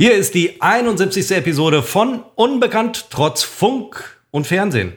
Hier ist die 71. Episode von Unbekannt trotz Funk und Fernsehen.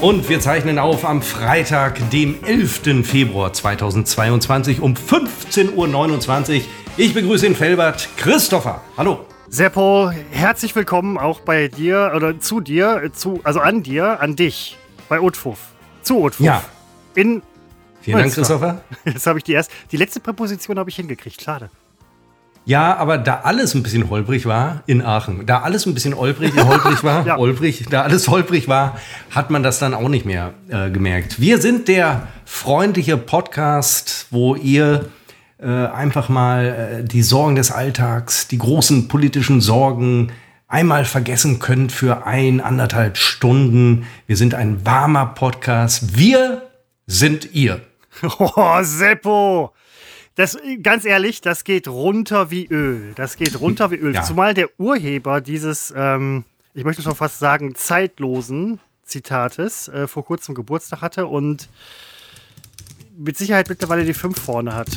Und wir zeichnen auf am Freitag, dem 11. Februar 2022 um 15.29 Uhr. Ich begrüße in Felbert Christopher. Hallo. Seppo, herzlich willkommen auch bei dir oder zu dir, zu, also an dir, an dich, bei Utfuff. Zu Utfuff. Ja. In Vielen Dank, Christopher. Jetzt habe ich die erst. Die letzte Präposition habe ich hingekriegt. Schade. Ja, aber da alles ein bisschen holprig war in Aachen, da alles ein bisschen holprig, holprig war, ja. holprig, da alles holprig war, hat man das dann auch nicht mehr äh, gemerkt. Wir sind der freundliche Podcast, wo ihr äh, einfach mal äh, die Sorgen des Alltags, die großen politischen Sorgen einmal vergessen könnt für ein, anderthalb Stunden. Wir sind ein warmer Podcast. Wir sind ihr. Oh, Seppo! Das, ganz ehrlich, das geht runter wie Öl. Das geht runter wie Öl. Ja. Zumal der Urheber dieses, ähm, ich möchte schon fast sagen, zeitlosen Zitates äh, vor kurzem Geburtstag hatte und mit Sicherheit mittlerweile die fünf vorne hat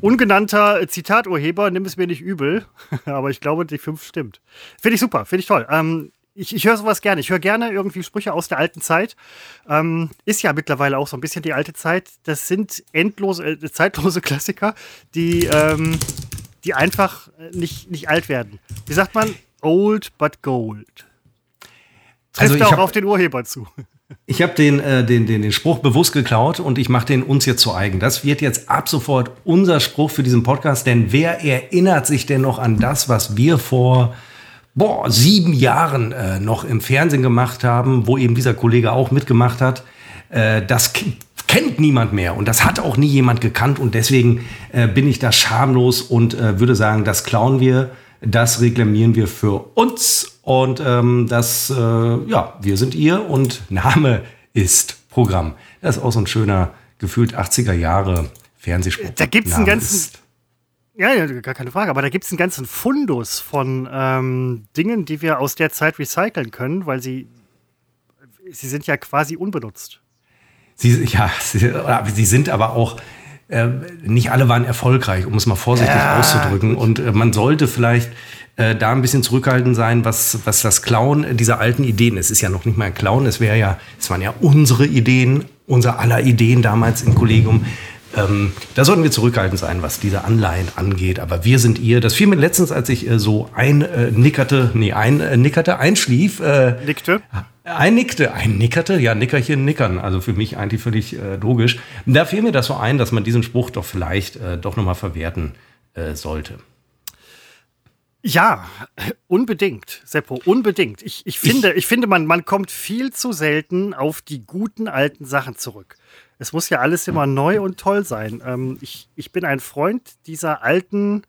ungenannter Zitaturheber, nimm es mir nicht übel, aber ich glaube, die 5 stimmt. Finde ich super, finde ich toll. Ähm, ich, ich höre sowas gerne. Ich höre gerne irgendwie Sprüche aus der alten Zeit. Ähm, ist ja mittlerweile auch so ein bisschen die alte Zeit. Das sind endlose, äh, zeitlose Klassiker, die, ähm, die einfach nicht, nicht alt werden. Wie sagt man? Old but gold. Trifft also auch auf den Urheber zu. Ich habe den, äh, den, den, den Spruch bewusst geklaut und ich mache den uns jetzt zu eigen. Das wird jetzt ab sofort unser Spruch für diesen Podcast, denn wer erinnert sich denn noch an das, was wir vor boah, sieben Jahren äh, noch im Fernsehen gemacht haben, wo eben dieser Kollege auch mitgemacht hat? Äh, das kennt niemand mehr und das hat auch nie jemand gekannt und deswegen äh, bin ich da schamlos und äh, würde sagen, das klauen wir, das reklamieren wir für uns und ähm, das, äh, ja, wir sind ihr und Name ist Programm. Das ist auch so ein schöner, gefühlt 80er Jahre Fernsehspruch. Da gibt es einen ganzen. Ja, ja, gar keine Frage. Aber da gibt es einen ganzen Fundus von ähm, Dingen, die wir aus der Zeit recyceln können, weil sie, sie sind ja quasi unbenutzt. Sie, ja, sie, sie sind aber auch äh, nicht alle waren erfolgreich, um es mal vorsichtig ja, auszudrücken. Und äh, man sollte vielleicht äh, da ein bisschen zurückhaltend sein, was, was das Klauen dieser alten Ideen, es ist ja noch nicht mal ein Klauen, es wäre ja, es waren ja unsere Ideen, unser aller Ideen damals im Kollegium. Ähm, da sollten wir zurückhaltend sein, was diese Anleihen angeht. Aber wir sind ihr. Das fiel mir letztens, als ich äh, so einnickerte, äh, nee, einnickerte, einschlief. Äh, Nickte? Einnickte, einnickerte, ja, Nickerchen, Nickern. Also für mich eigentlich völlig äh, logisch. Da fiel mir das so ein, dass man diesen Spruch doch vielleicht äh, doch nochmal verwerten äh, sollte. Ja, unbedingt, Seppo, unbedingt. Ich, ich finde, ich, ich finde man, man kommt viel zu selten auf die guten alten Sachen zurück. Es muss ja alles immer neu und toll sein. Ähm, ich, ich bin ein Freund dieser alten.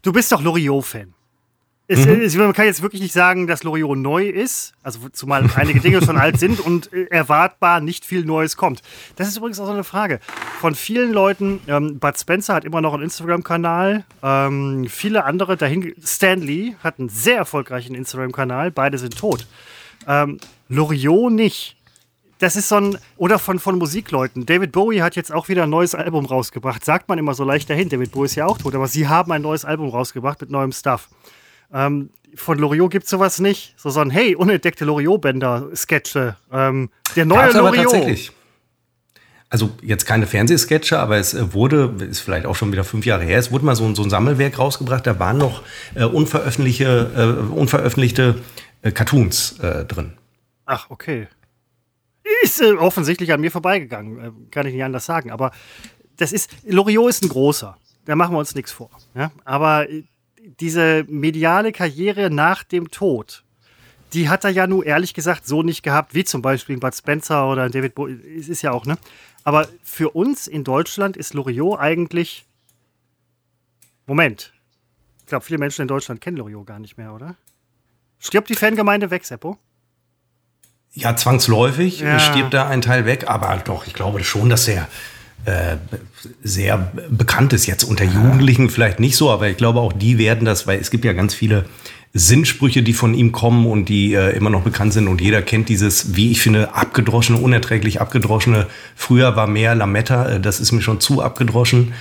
Du bist doch Loriot-Fan. Es, mhm. es, man kann jetzt wirklich nicht sagen, dass Loriot neu ist, also zumal einige Dinge schon alt sind und äh, erwartbar nicht viel Neues kommt. Das ist übrigens auch so eine Frage. Von vielen Leuten, ähm, Bud Spencer hat immer noch einen Instagram-Kanal, ähm, viele andere dahin, Stanley hat einen sehr erfolgreichen Instagram-Kanal, beide sind tot. Ähm, Loriot nicht. Das ist so ein, oder von, von Musikleuten. David Bowie hat jetzt auch wieder ein neues Album rausgebracht. Sagt man immer so leicht dahin. David Bowie ist ja auch tot, aber sie haben ein neues Album rausgebracht mit neuem Stuff. Ähm, von Loriot gibt es sowas nicht. So, so ein, hey, unentdeckte Loriot-Bänder-Sketche. Ähm, der neue Gab's Loriot. Tatsächlich. Also jetzt keine Fernsehsketche, aber es äh, wurde, ist vielleicht auch schon wieder fünf Jahre her, es wurde mal so, so ein Sammelwerk rausgebracht, da waren noch äh, unveröffentlichte, äh, unveröffentlichte äh, Cartoons äh, drin. Ach, okay. Ist äh, offensichtlich an mir vorbeigegangen, kann ich nicht anders sagen. Aber das ist, Loriot ist ein großer. Da machen wir uns nichts vor. Ja? Aber diese mediale Karriere nach dem Tod, die hat er ja nur ehrlich gesagt so nicht gehabt, wie zum Beispiel Bud Spencer oder David Bowie. Es ist ja auch, ne? Aber für uns in Deutschland ist Loriot eigentlich. Moment. Ich glaube, viele Menschen in Deutschland kennen Loriot gar nicht mehr, oder? Stirbt die Fangemeinde weg, Seppo? Ja, zwangsläufig ja. stirbt da ein Teil weg, aber doch, ich glaube schon, dass er äh, sehr bekannt ist. Jetzt unter Jugendlichen vielleicht nicht so, aber ich glaube auch die werden das, weil es gibt ja ganz viele Sinnsprüche, die von ihm kommen und die äh, immer noch bekannt sind. Und jeder kennt dieses, wie ich finde, abgedroschene, unerträglich abgedroschene. Früher war mehr Lametta, äh, das ist mir schon zu abgedroschen.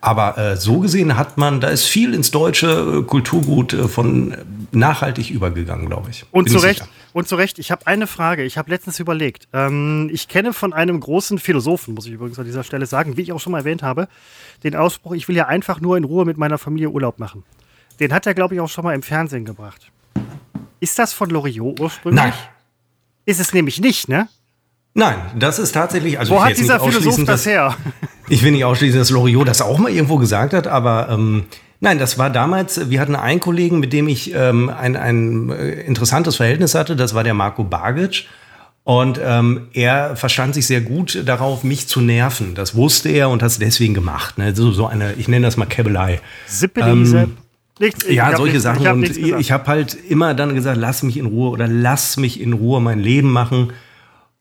Aber äh, so gesehen hat man, da ist viel ins deutsche äh, Kulturgut äh, von nachhaltig übergegangen, glaube ich. Und Bin zu Recht. Und zu Recht, ich habe eine Frage. Ich habe letztens überlegt. Ähm, ich kenne von einem großen Philosophen, muss ich übrigens an dieser Stelle sagen, wie ich auch schon mal erwähnt habe, den Ausspruch, ich will ja einfach nur in Ruhe mit meiner Familie Urlaub machen. Den hat er, glaube ich, auch schon mal im Fernsehen gebracht. Ist das von Loriot ursprünglich? Nein. Ist es nämlich nicht, ne? Nein, das ist tatsächlich. Also Wo hat dieser Philosoph das her? Ich will nicht ausschließen, dass Loriot das auch mal irgendwo gesagt hat, aber ähm, nein, das war damals, wir hatten einen Kollegen, mit dem ich ähm, ein, ein äh, interessantes Verhältnis hatte, das war der Marco Bagic. Und ähm, er verstand sich sehr gut darauf, mich zu nerven. Das wusste er und hat es deswegen gemacht. Ne? So, so eine, ich nenne das mal Käbelei. Sippeli, ähm, Nichts, ja, solche nichts, Sachen. Ich und ich, ich habe halt immer dann gesagt, lass mich in Ruhe oder lass mich in Ruhe mein Leben machen.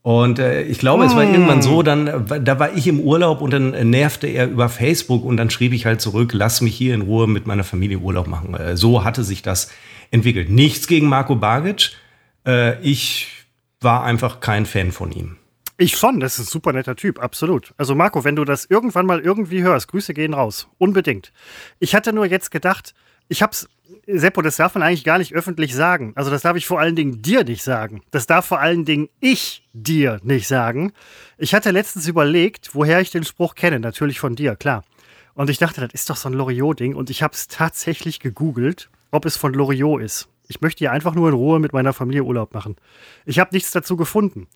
Und äh, ich glaube, es war hm. irgendwann so, dann, da war ich im Urlaub und dann nervte er über Facebook und dann schrieb ich halt zurück, lass mich hier in Ruhe mit meiner Familie Urlaub machen. Äh, so hatte sich das entwickelt. Nichts gegen Marco Bagic. Äh, ich war einfach kein Fan von ihm. Ich schon, das ist ein super netter Typ, absolut. Also Marco, wenn du das irgendwann mal irgendwie hörst, Grüße gehen raus, unbedingt. Ich hatte nur jetzt gedacht, ich hab's, Seppo, das darf man eigentlich gar nicht öffentlich sagen. Also das darf ich vor allen Dingen dir nicht sagen. Das darf vor allen Dingen ich dir nicht sagen. Ich hatte letztens überlegt, woher ich den Spruch kenne. Natürlich von dir, klar. Und ich dachte, das ist doch so ein Loriot-Ding. Und ich habe es tatsächlich gegoogelt, ob es von Loriot ist. Ich möchte hier einfach nur in Ruhe mit meiner Familie Urlaub machen. Ich habe nichts dazu gefunden.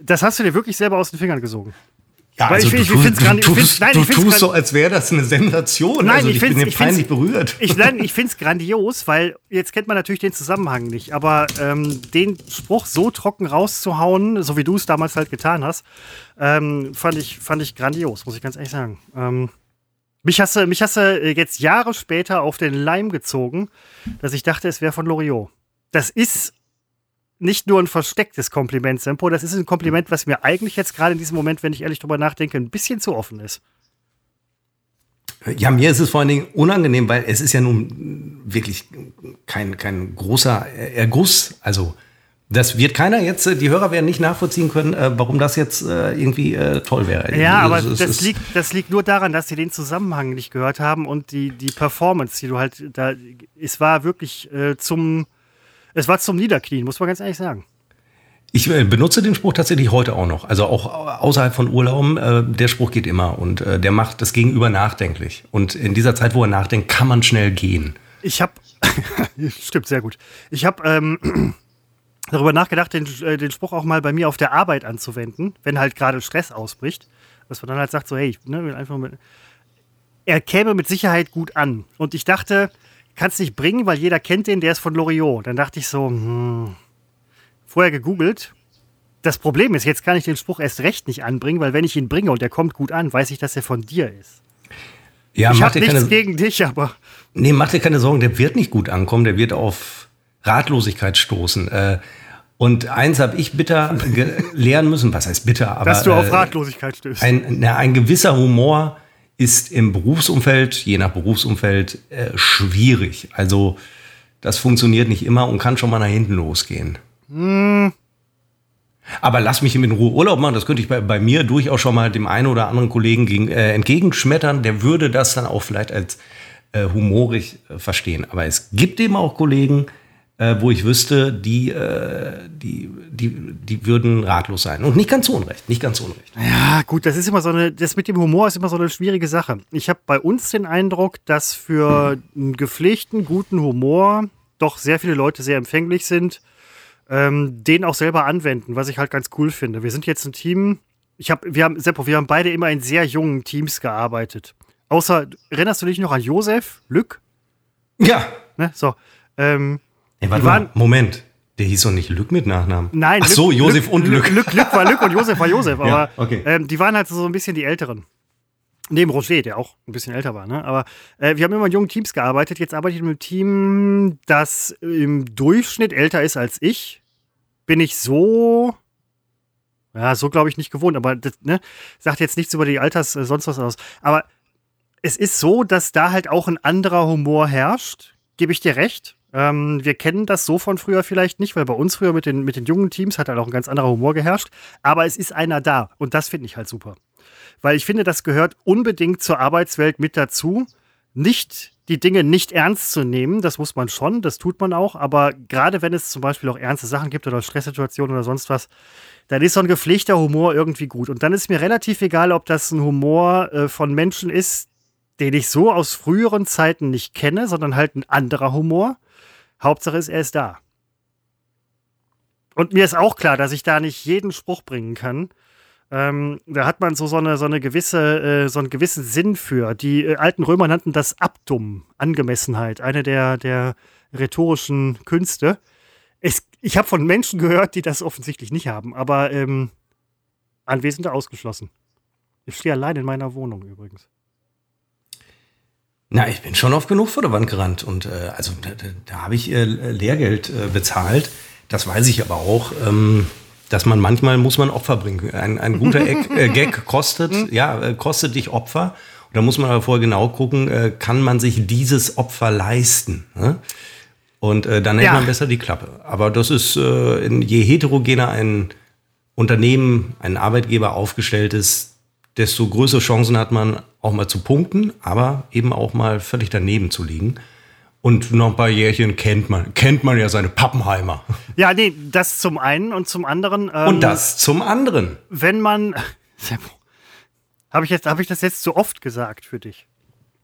Das hast du dir wirklich selber aus den Fingern gesogen. Ja, also ich, ich, ich finde es tust, nein, du tust so, als wäre das eine Sensation. Nein, also ich, ich bin ich peinlich berührt. Ich, nein, ich finde es grandios, weil jetzt kennt man natürlich den Zusammenhang nicht. Aber ähm, den Spruch so trocken rauszuhauen, so wie du es damals halt getan hast, ähm, fand, ich, fand ich grandios, muss ich ganz ehrlich sagen. Ähm, mich hast, du, mich hast du jetzt Jahre später auf den Leim gezogen, dass ich dachte, es wäre von Loriot. Das ist nicht nur ein verstecktes Kompliment, Sempo. Das ist ein Kompliment, was mir eigentlich jetzt gerade in diesem Moment, wenn ich ehrlich drüber nachdenke, ein bisschen zu offen ist. Ja, mir ist es vor allen Dingen unangenehm, weil es ist ja nun wirklich kein, kein großer Erguss. Also, das wird keiner jetzt, die Hörer werden nicht nachvollziehen können, äh, warum das jetzt äh, irgendwie äh, toll wäre. Ja, aber das, das liegt, das liegt nur daran, dass sie den Zusammenhang nicht gehört haben und die, die Performance, die du halt da, es war wirklich zum, es war zum Niederknien, muss man ganz ehrlich sagen. Ich äh, benutze den Spruch tatsächlich heute auch noch. Also auch außerhalb von Urlauben, äh, der Spruch geht immer und äh, der macht das Gegenüber nachdenklich. Und in dieser Zeit, wo er nachdenkt, kann man schnell gehen. Ich habe, stimmt sehr gut. Ich habe ähm, darüber nachgedacht, den, äh, den Spruch auch mal bei mir auf der Arbeit anzuwenden, wenn halt gerade Stress ausbricht. Dass man dann halt sagt, so, hey, ne, einfach mit, er käme mit Sicherheit gut an. Und ich dachte, kannst nicht bringen, weil jeder kennt den, der ist von Loriot. Dann dachte ich so, hm, vorher gegoogelt. Das Problem ist, jetzt kann ich den Spruch erst recht nicht anbringen, weil wenn ich ihn bringe und der kommt gut an, weiß ich, dass er von dir ist. Ja, ich habe nichts keine, gegen dich, aber. Nee, mach dir keine Sorgen, der wird nicht gut ankommen, der wird auf Ratlosigkeit stoßen. Äh, und eins habe ich bitter lernen müssen, was heißt bitter, aber. Dass du auf äh, Ratlosigkeit stößt. Ein, na, ein gewisser Humor ist im Berufsumfeld, je nach Berufsumfeld, äh, schwierig. Also das funktioniert nicht immer und kann schon mal nach hinten losgehen. Mm. Aber lass mich in Ruhe Urlaub machen, das könnte ich bei, bei mir durchaus schon mal dem einen oder anderen Kollegen gegen, äh, entgegenschmettern. Der würde das dann auch vielleicht als äh, humorig äh, verstehen. Aber es gibt eben auch Kollegen, äh, wo ich wüsste, die, äh, die, die, die würden ratlos sein. Und nicht ganz unrecht, nicht ganz unrecht. Ja, gut, das ist immer so eine, das mit dem Humor ist immer so eine schwierige Sache. Ich habe bei uns den Eindruck, dass für einen gepflegten, guten Humor doch sehr viele Leute sehr empfänglich sind, ähm, den auch selber anwenden, was ich halt ganz cool finde. Wir sind jetzt ein Team, ich hab, wir haben, Seppo, wir haben beide immer in sehr jungen Teams gearbeitet. Außer, erinnerst du dich noch an Josef, Lück? Ja. Ne, so. Ähm, Ey, warte mal, Moment. Der hieß doch nicht Lück mit Nachnamen. Nein. Ach so, Josef und Lück. Lück. Lück war Lück und Josef war Josef. Aber ja, okay. ähm, die waren halt so ein bisschen die Älteren. Neben Roger, der auch ein bisschen älter war. Ne? Aber äh, wir haben immer in jungen Teams gearbeitet. Jetzt arbeite ich mit einem Team, das im Durchschnitt älter ist als ich. Bin ich so ja, so glaube ich nicht gewohnt, aber das ne, sagt jetzt nichts über die Alters äh, sonst was aus. Aber es ist so, dass da halt auch ein anderer Humor herrscht, gebe ich dir recht. Ähm, wir kennen das so von früher vielleicht nicht, weil bei uns früher mit den, mit den jungen Teams hat halt auch ein ganz anderer Humor geherrscht. Aber es ist einer da und das finde ich halt super. Weil ich finde, das gehört unbedingt zur Arbeitswelt mit dazu. Nicht die Dinge nicht ernst zu nehmen, das muss man schon, das tut man auch, aber gerade wenn es zum Beispiel auch ernste Sachen gibt oder Stresssituationen oder sonst was, dann ist so ein gepflegter Humor irgendwie gut. Und dann ist mir relativ egal, ob das ein Humor äh, von Menschen ist, den ich so aus früheren Zeiten nicht kenne, sondern halt ein anderer Humor. Hauptsache ist, er ist da. Und mir ist auch klar, dass ich da nicht jeden Spruch bringen kann. Ähm, da hat man so, so, eine, so, eine gewisse, äh, so einen gewissen Sinn für. Die äh, alten Römer nannten das Abdum, Angemessenheit, eine der, der rhetorischen Künste. Es, ich habe von Menschen gehört, die das offensichtlich nicht haben, aber ähm, Anwesende ausgeschlossen. Ich stehe allein in meiner Wohnung übrigens. Na, ich bin schon oft genug vor der Wand gerannt und äh, also da, da, habe ich äh, Lehrgeld äh, bezahlt. Das weiß ich aber auch, ähm, dass man manchmal muss man Opfer bringen. Ein, ein guter Eck, äh, Gag kostet, mhm. ja, äh, kostet dich Opfer. Und da muss man aber vorher genau gucken, äh, kann man sich dieses Opfer leisten? Ne? Und äh, dann hält ja. man besser die Klappe. Aber das ist, äh, je heterogener ein Unternehmen, ein Arbeitgeber aufgestellt ist, desto größere Chancen hat man auch mal zu punkten, aber eben auch mal völlig daneben zu liegen. Und noch ein paar Jährchen kennt man, kennt man ja seine Pappenheimer. Ja, nee, das zum einen und zum anderen. Ähm, und das zum anderen. Wenn man. Habe ich, hab ich das jetzt zu oft gesagt für dich?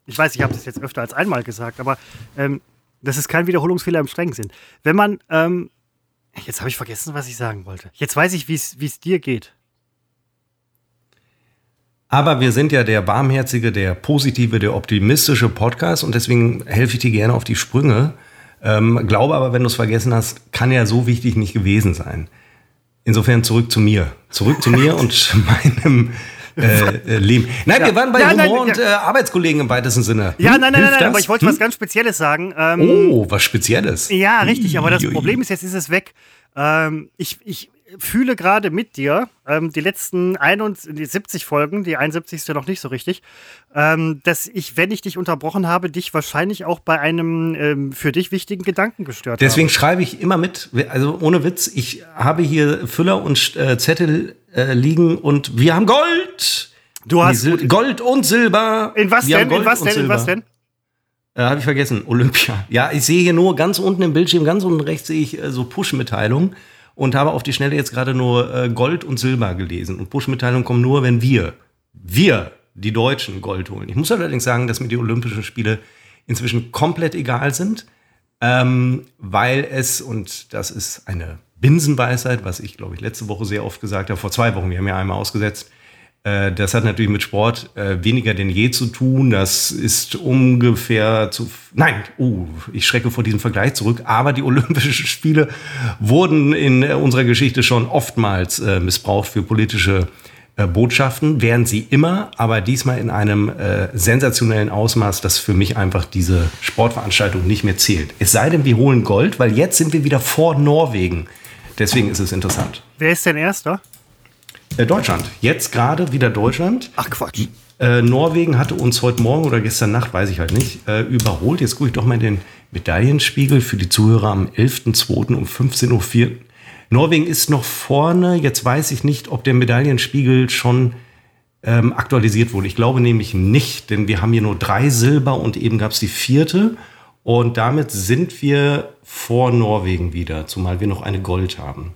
Ich weiß, ich habe das jetzt öfter als einmal gesagt, aber ähm, das ist kein Wiederholungsfehler im strengen Sinn. Wenn man. Ähm, jetzt habe ich vergessen, was ich sagen wollte. Jetzt weiß ich, wie es dir geht. Aber wir sind ja der barmherzige, der positive, der optimistische Podcast und deswegen helfe ich dir gerne auf die Sprünge. Ähm, glaube aber, wenn du es vergessen hast, kann ja so wichtig nicht gewesen sein. Insofern zurück zu mir. Zurück zu mir und meinem äh, äh, Leben. Nein, ja. wir waren bei ja, Humor nein, und äh, Arbeitskollegen im weitesten Sinne. Hm? Ja, nein, nein, nein, nein, aber ich wollte hm? was ganz Spezielles sagen. Ähm, oh, was Spezielles. Ja, richtig, aber das Problem ist, jetzt ist es weg. Ähm, ich, ich, fühle gerade mit dir, ähm, die letzten 71 Folgen, die 71. noch nicht so richtig, ähm, dass ich, wenn ich dich unterbrochen habe, dich wahrscheinlich auch bei einem ähm, für dich wichtigen Gedanken gestört Deswegen habe. schreibe ich immer mit, also ohne Witz, ich habe hier Füller und äh, Zettel äh, liegen und wir haben Gold! Du hast Gold und Silber. In was wir denn? In was denn? In was denn? Äh, habe ich vergessen. Olympia. Ja, ich sehe hier nur ganz unten im Bildschirm, ganz unten rechts sehe ich äh, so Push-Mitteilungen und habe auf die Schnelle jetzt gerade nur äh, Gold und Silber gelesen. Und Push-Mitteilungen kommen nur, wenn wir, wir, die Deutschen, Gold holen. Ich muss allerdings sagen, dass mir die Olympischen Spiele inzwischen komplett egal sind, ähm, weil es, und das ist eine Binsenweisheit, was ich, glaube ich, letzte Woche sehr oft gesagt habe, vor zwei Wochen, wir haben ja einmal ausgesetzt, das hat natürlich mit Sport äh, weniger denn je zu tun. Das ist ungefähr zu. Nein, oh, ich schrecke vor diesem Vergleich zurück. Aber die Olympischen Spiele wurden in unserer Geschichte schon oftmals äh, missbraucht für politische Botschaften, wären sie immer, aber diesmal in einem sensationellen Ausmaß, das für mich einfach diese Sportveranstaltung nicht mehr zählt. Es sei denn, wir holen Gold, weil jetzt sind wir wieder vor Norwegen. Deswegen ist es interessant. Wer ist denn Erster? Äh, Deutschland. Jetzt gerade wieder Deutschland. Ach Quatsch. Äh, Norwegen hatte uns heute Morgen oder gestern Nacht, weiß ich halt nicht, äh, überholt. Jetzt gucke ich doch mal in den Medaillenspiegel für die Zuhörer am 11.02. um 15.04 Uhr. Norwegen ist noch vorne. Jetzt weiß ich nicht, ob der Medaillenspiegel schon ähm, aktualisiert wurde. Ich glaube nämlich nicht, denn wir haben hier nur drei Silber und eben gab es die vierte. Und damit sind wir vor Norwegen wieder, zumal wir noch eine Gold haben.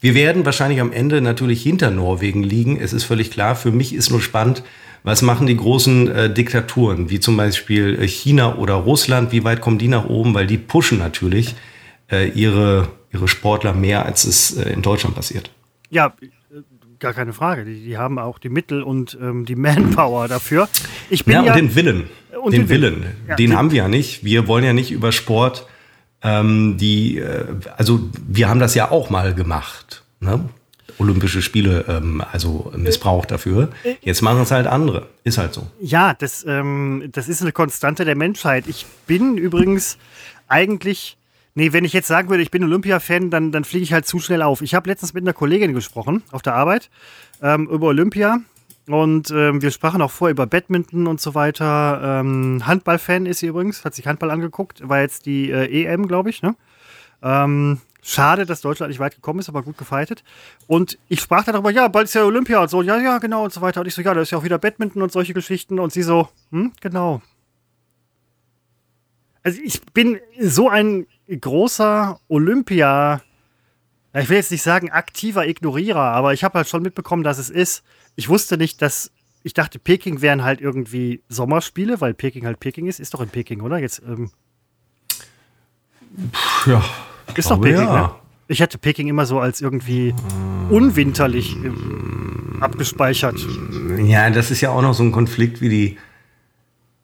Wir werden wahrscheinlich am Ende natürlich hinter Norwegen liegen. Es ist völlig klar. Für mich ist nur spannend, was machen die großen äh, Diktaturen, wie zum Beispiel äh, China oder Russland? Wie weit kommen die nach oben? Weil die pushen natürlich äh, ihre, ihre Sportler mehr, als es äh, in Deutschland passiert. Ja, äh, gar keine Frage. Die, die haben auch die Mittel und ähm, die Manpower dafür. Ich bin ja, ja und den Willen. Und den, den Willen. Willen. Ja, den haben wir ja nicht. Wir wollen ja nicht über Sport ähm, die, äh, also wir haben das ja auch mal gemacht. Ne? Olympische Spiele, ähm, also missbraucht dafür. Jetzt machen es halt andere. Ist halt so. Ja, das, ähm, das ist eine Konstante der Menschheit. Ich bin übrigens eigentlich. Nee, wenn ich jetzt sagen würde, ich bin Olympia-Fan, dann, dann fliege ich halt zu schnell auf. Ich habe letztens mit einer Kollegin gesprochen auf der Arbeit ähm, über Olympia Und ähm, wir sprachen auch vorher über Badminton und so weiter. Ähm, Handballfan ist sie übrigens, hat sich Handball angeguckt, war jetzt die äh, EM, glaube ich. Ne? Ähm, schade, dass Deutschland nicht weit gekommen ist, aber gut gefeitet. Und ich sprach darüber, ja, bald ist ja Olympia und so, ja, ja, genau und so weiter. Und ich so, ja, da ist ja auch wieder Badminton und solche Geschichten. Und sie so, hm, genau. Also ich bin so ein großer Olympia- ich will jetzt nicht sagen aktiver Ignorierer, aber ich habe halt schon mitbekommen, dass es ist. Ich wusste nicht, dass ich dachte, Peking wären halt irgendwie Sommerspiele, weil Peking halt Peking ist. Ist doch in Peking, oder? Jetzt ähm, Ja. ist doch glaube, Peking, ja. ne? Ich hätte Peking immer so als irgendwie unwinterlich ähm, abgespeichert. Ja, das ist ja auch noch so ein Konflikt wie die.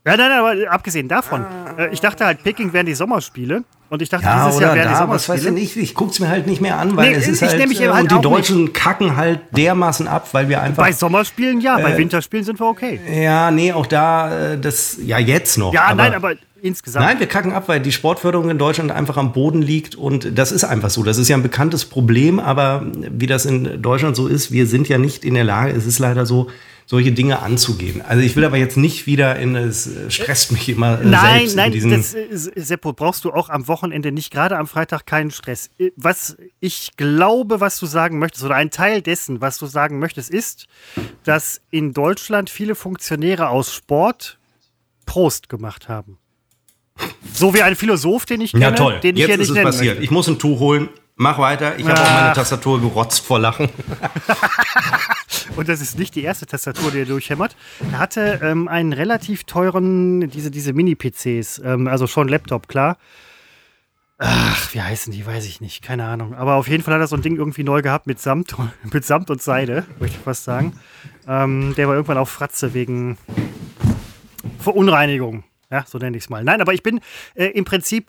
Ja, nein, nein, aber abgesehen davon, äh, ich dachte halt, Peking wären die Sommerspiele. Und ich dachte, Ja, dieses Jahr wären die da, was weiß ich Sommerspiele. nicht. Ich guck's mir halt nicht mehr an, weil Nee, es ist ich halt. mich äh, halt und die Deutschen kacken halt dermaßen ab, weil wir einfach. Bei Sommerspielen ja, Äh, bei Winterspielen sind wir okay. ja, nee, auch da, äh, das, ja, jetzt noch. Ja, nein, aber insgesamt. Nein, wir kacken ab, weil die Sportförderung in Deutschland einfach am Boden liegt und das ist einfach so. Das ist ja ein bekanntes Problem, aber wie das in Deutschland so ist, wir sind ja nicht in der Lage, es ist leider so, solche Dinge anzugehen. Also ich will aber jetzt nicht wieder in, es stresst mich immer äh, Nein, selbst nein, in diesen, das, äh, Seppo, brauchst du auch am Wochenende nicht, gerade am Freitag, keinen Stress. Äh, Was ich glaube, was du sagen möchtest, oder ein Teil dessen, was du sagen möchtest, ist, dass in Deutschland viele Funktionäre aus Sport Prost gemacht haben. So wie ein Philosoph, den ich kenne, ja toll, den ich jetzt hier ist nicht es nennen passiert. möchte. Ich muss ein Tuch holen. Mach weiter. Ich habe auch meine. Tastatur gerotzt vor Lachen. Und das ist nicht die erste Tastatur, die er durchhämmert. Er hatte ähm, einen relativ teuren, diese, diese Mini-PCs, ähm, also schon Laptop, klar. Ach, wie heißen die, weiß ich nicht, keine Ahnung. Aber auf jeden Fall hat er so ein Ding irgendwie neu gehabt mit Samt, mit Samt und Seide, möchte ich fast sagen. Ähm, der war irgendwann auf Fratze wegen Verunreinigung. Ja, so nenne ich es mal. Nein, aber ich bin äh, im Prinzip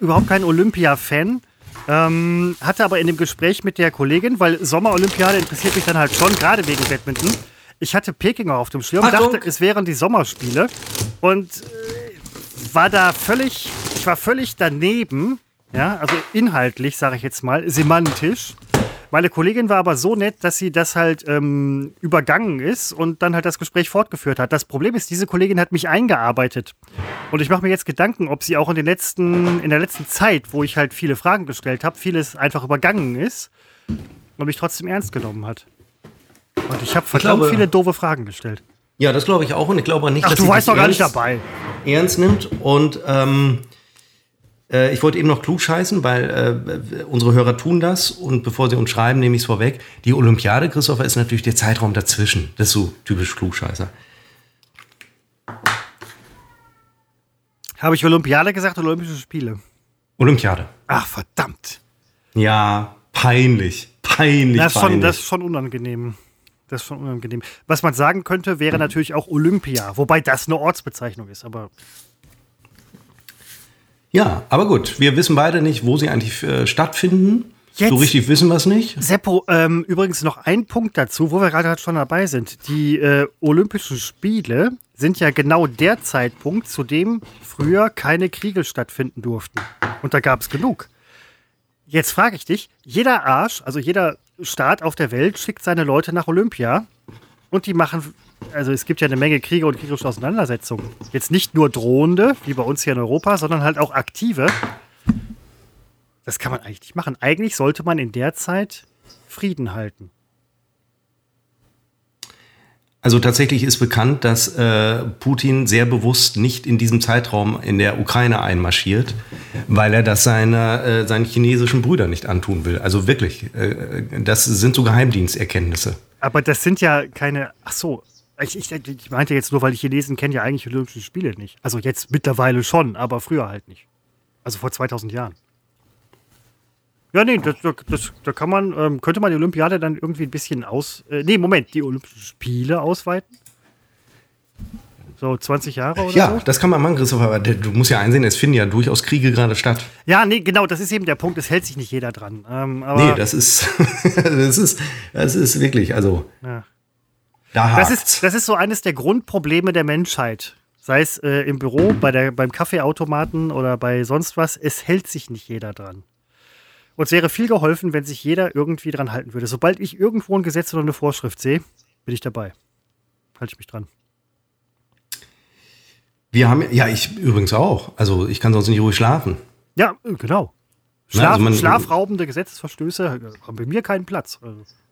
überhaupt kein Olympia-Fan. Ähm, hatte aber in dem Gespräch mit der Kollegin, weil Sommerolympiade interessiert mich dann halt schon, gerade wegen Badminton. Ich hatte Pekinger auf dem Schirm, Achtung! dachte, es wären die Sommerspiele und äh, war da völlig, ich war völlig daneben, ja, also inhaltlich, sage ich jetzt mal, semantisch. Meine Kollegin war aber so nett, dass sie das halt ähm, übergangen ist und dann halt das Gespräch fortgeführt hat. Das Problem ist, diese Kollegin hat mich eingearbeitet. Und ich mache mir jetzt Gedanken, ob sie auch in, den letzten, in der letzten Zeit, wo ich halt viele Fragen gestellt habe, vieles einfach übergangen ist und mich trotzdem ernst genommen hat. Und ich habe verdammt glaube- viele doofe Fragen gestellt. Ja, das glaube ich auch und ich glaube auch nicht, Ach, dass du dich doch gar nicht dabei. ernst nimmt. Und ähm, äh, ich wollte eben noch klug scheißen, weil äh, unsere Hörer tun das. Und bevor sie uns schreiben, nehme ich es vorweg. Die Olympiade, Christopher, ist natürlich der Zeitraum dazwischen. Das ist so typisch Klugscheißer. Habe ich Olympiade gesagt oder Olympische Spiele? Olympiade. Ach, verdammt. Ja, peinlich. Peinlich, Das ist, schon, peinlich. das ist schon unangenehm. Das ist schon unangenehm. Was man sagen könnte, wäre natürlich auch Olympia, wobei das eine Ortsbezeichnung ist. Aber ja, aber gut. Wir wissen beide nicht, wo sie eigentlich äh, stattfinden. Jetzt- So richtig wissen wir es nicht. Seppo, ähm, übrigens noch ein Punkt dazu, wo wir gerade schon dabei sind. Die äh, Olympischen Spiele sind ja genau der Zeitpunkt, zu dem früher keine Kriege stattfinden durften. Und da gab es genug. Jetzt frage ich dich, jeder Arsch, also jeder Staat auf der Welt schickt seine Leute nach Olympia und die machen, also es gibt ja eine Menge Kriege und kriegerische Auseinandersetzungen. Jetzt nicht nur drohende, wie bei uns hier in Europa, sondern halt auch aktive. Das kann man eigentlich nicht machen. Eigentlich sollte man in der Zeit Frieden halten. Also tatsächlich ist bekannt, dass äh, Putin sehr bewusst nicht in diesem Zeitraum in der Ukraine einmarschiert, weil er das seine, äh, seinen chinesischen Brüdern nicht antun will. Also wirklich, äh, das sind so Geheimdiensterkenntnisse. Aber das sind ja keine. Ach so. Ich, ich, ich meinte jetzt nur, weil die Chinesen kennen ja eigentlich Olympische Spiele nicht. Also jetzt mittlerweile schon, aber früher halt nicht. Also vor 2000 Jahren. Ja, nee, das, das, da kann man, ähm, könnte man die Olympiade dann irgendwie ein bisschen aus. Äh, nee, Moment, die Olympischen Spiele ausweiten? So 20 Jahre oder Ja, so? das kann man machen, Christopher, aber du musst ja einsehen, es finden ja durchaus Kriege gerade statt. Ja, nee, genau, das ist eben der Punkt, es hält sich nicht jeder dran. Ähm, aber Nee, das ist, das ist, das ist wirklich, also, Ja. da Das ist, das ist so eines der Grundprobleme der Menschheit. Sei es äh, im Büro, bei der, beim Kaffeeautomaten oder bei sonst was. Es hält sich nicht jeder dran. Und es wäre viel geholfen, wenn sich jeder irgendwie dran halten würde. Sobald ich irgendwo ein Gesetz oder eine Vorschrift sehe, bin ich dabei. halte ich mich dran. Wir haben, ja, ich übrigens auch. Also ich kann sonst nicht ruhig schlafen. Ja, genau. Schlaf, also man, schlafraubende Gesetzesverstöße haben bei mir keinen Platz.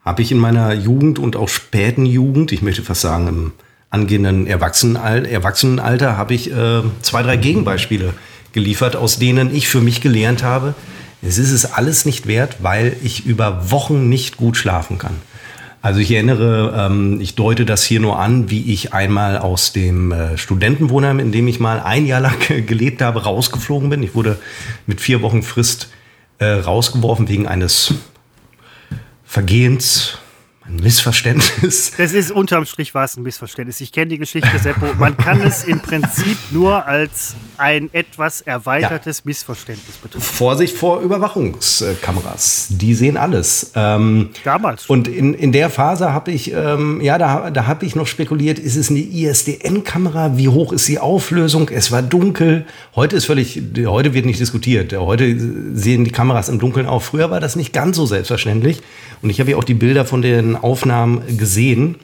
Habe ich in meiner Jugend und auch späten Jugend, ich möchte fast sagen im angehenden Erwachsenenalter, Erwachsenenalter habe ich äh, zwei, drei Gegenbeispiele geliefert, aus denen ich für mich gelernt habe, es ist es alles nicht wert, weil ich über Wochen nicht gut schlafen kann. Also ich erinnere, ähm, ich deute das hier nur an, wie ich einmal aus dem äh, Studentenwohnheim, in dem ich mal ein Jahr lang gelebt habe, rausgeflogen bin. Ich wurde mit vier Wochen Frist äh, rausgeworfen wegen eines Vergehens ein Missverständnis. Das ist unterm Strich war es ein Missverständnis. Ich kenne die Geschichte, Seppo. Man kann es im Prinzip nur als ein etwas erweitertes ja. Missverständnis betrachten. Vorsicht vor Überwachungskameras. Die sehen alles. Ähm, Damals. Und in, in der Phase habe ich, ähm, ja, da, da habe ich noch spekuliert, ist es eine ISDN-Kamera? Wie hoch ist die Auflösung? Es war dunkel. Heute ist völlig, heute wird nicht diskutiert. Heute sehen die Kameras im Dunkeln auf. Früher war das nicht ganz so selbstverständlich. Und ich habe ja auch die Bilder von den Aufnahmen gesehen,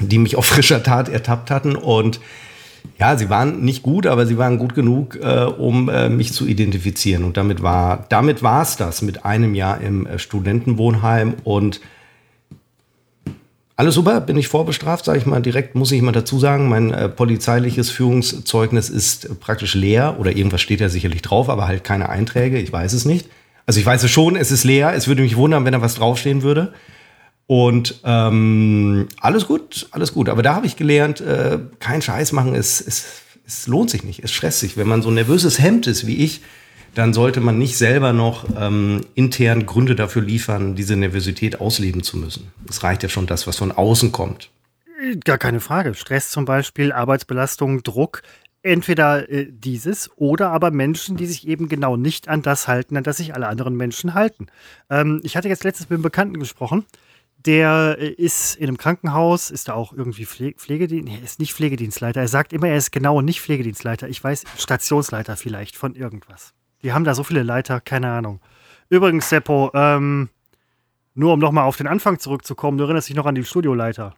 die mich auf frischer Tat ertappt hatten. Und ja, sie waren nicht gut, aber sie waren gut genug, äh, um äh, mich zu identifizieren. Und damit war damit es das mit einem Jahr im äh, Studentenwohnheim und alles super, bin ich vorbestraft, sage ich mal direkt, muss ich mal dazu sagen. Mein äh, polizeiliches Führungszeugnis ist praktisch leer oder irgendwas steht ja sicherlich drauf, aber halt keine Einträge, ich weiß es nicht. Also ich weiß es schon, es ist leer. Es würde mich wundern, wenn da was draufstehen würde. Und ähm, alles gut, alles gut. Aber da habe ich gelernt, äh, kein Scheiß machen, es, es, es lohnt sich nicht, es stresst sich. Wenn man so ein nervöses Hemd ist wie ich, dann sollte man nicht selber noch ähm, intern Gründe dafür liefern, diese Nervosität ausleben zu müssen. Es reicht ja schon das, was von außen kommt. Gar keine Frage. Stress zum Beispiel, Arbeitsbelastung, Druck. Entweder äh, dieses oder aber Menschen, die sich eben genau nicht an das halten, an das sich alle anderen Menschen halten. Ähm, ich hatte jetzt letztens mit einem Bekannten gesprochen, der äh, ist in einem Krankenhaus, ist da auch irgendwie Pflege, Pflegedienst, er ist nicht Pflegedienstleiter. Er sagt immer, er ist genau nicht Pflegedienstleiter. Ich weiß, Stationsleiter vielleicht von irgendwas. Die haben da so viele Leiter, keine Ahnung. Übrigens, Seppo, ähm, nur um nochmal auf den Anfang zurückzukommen, du erinnerst dich noch an die Studioleiter.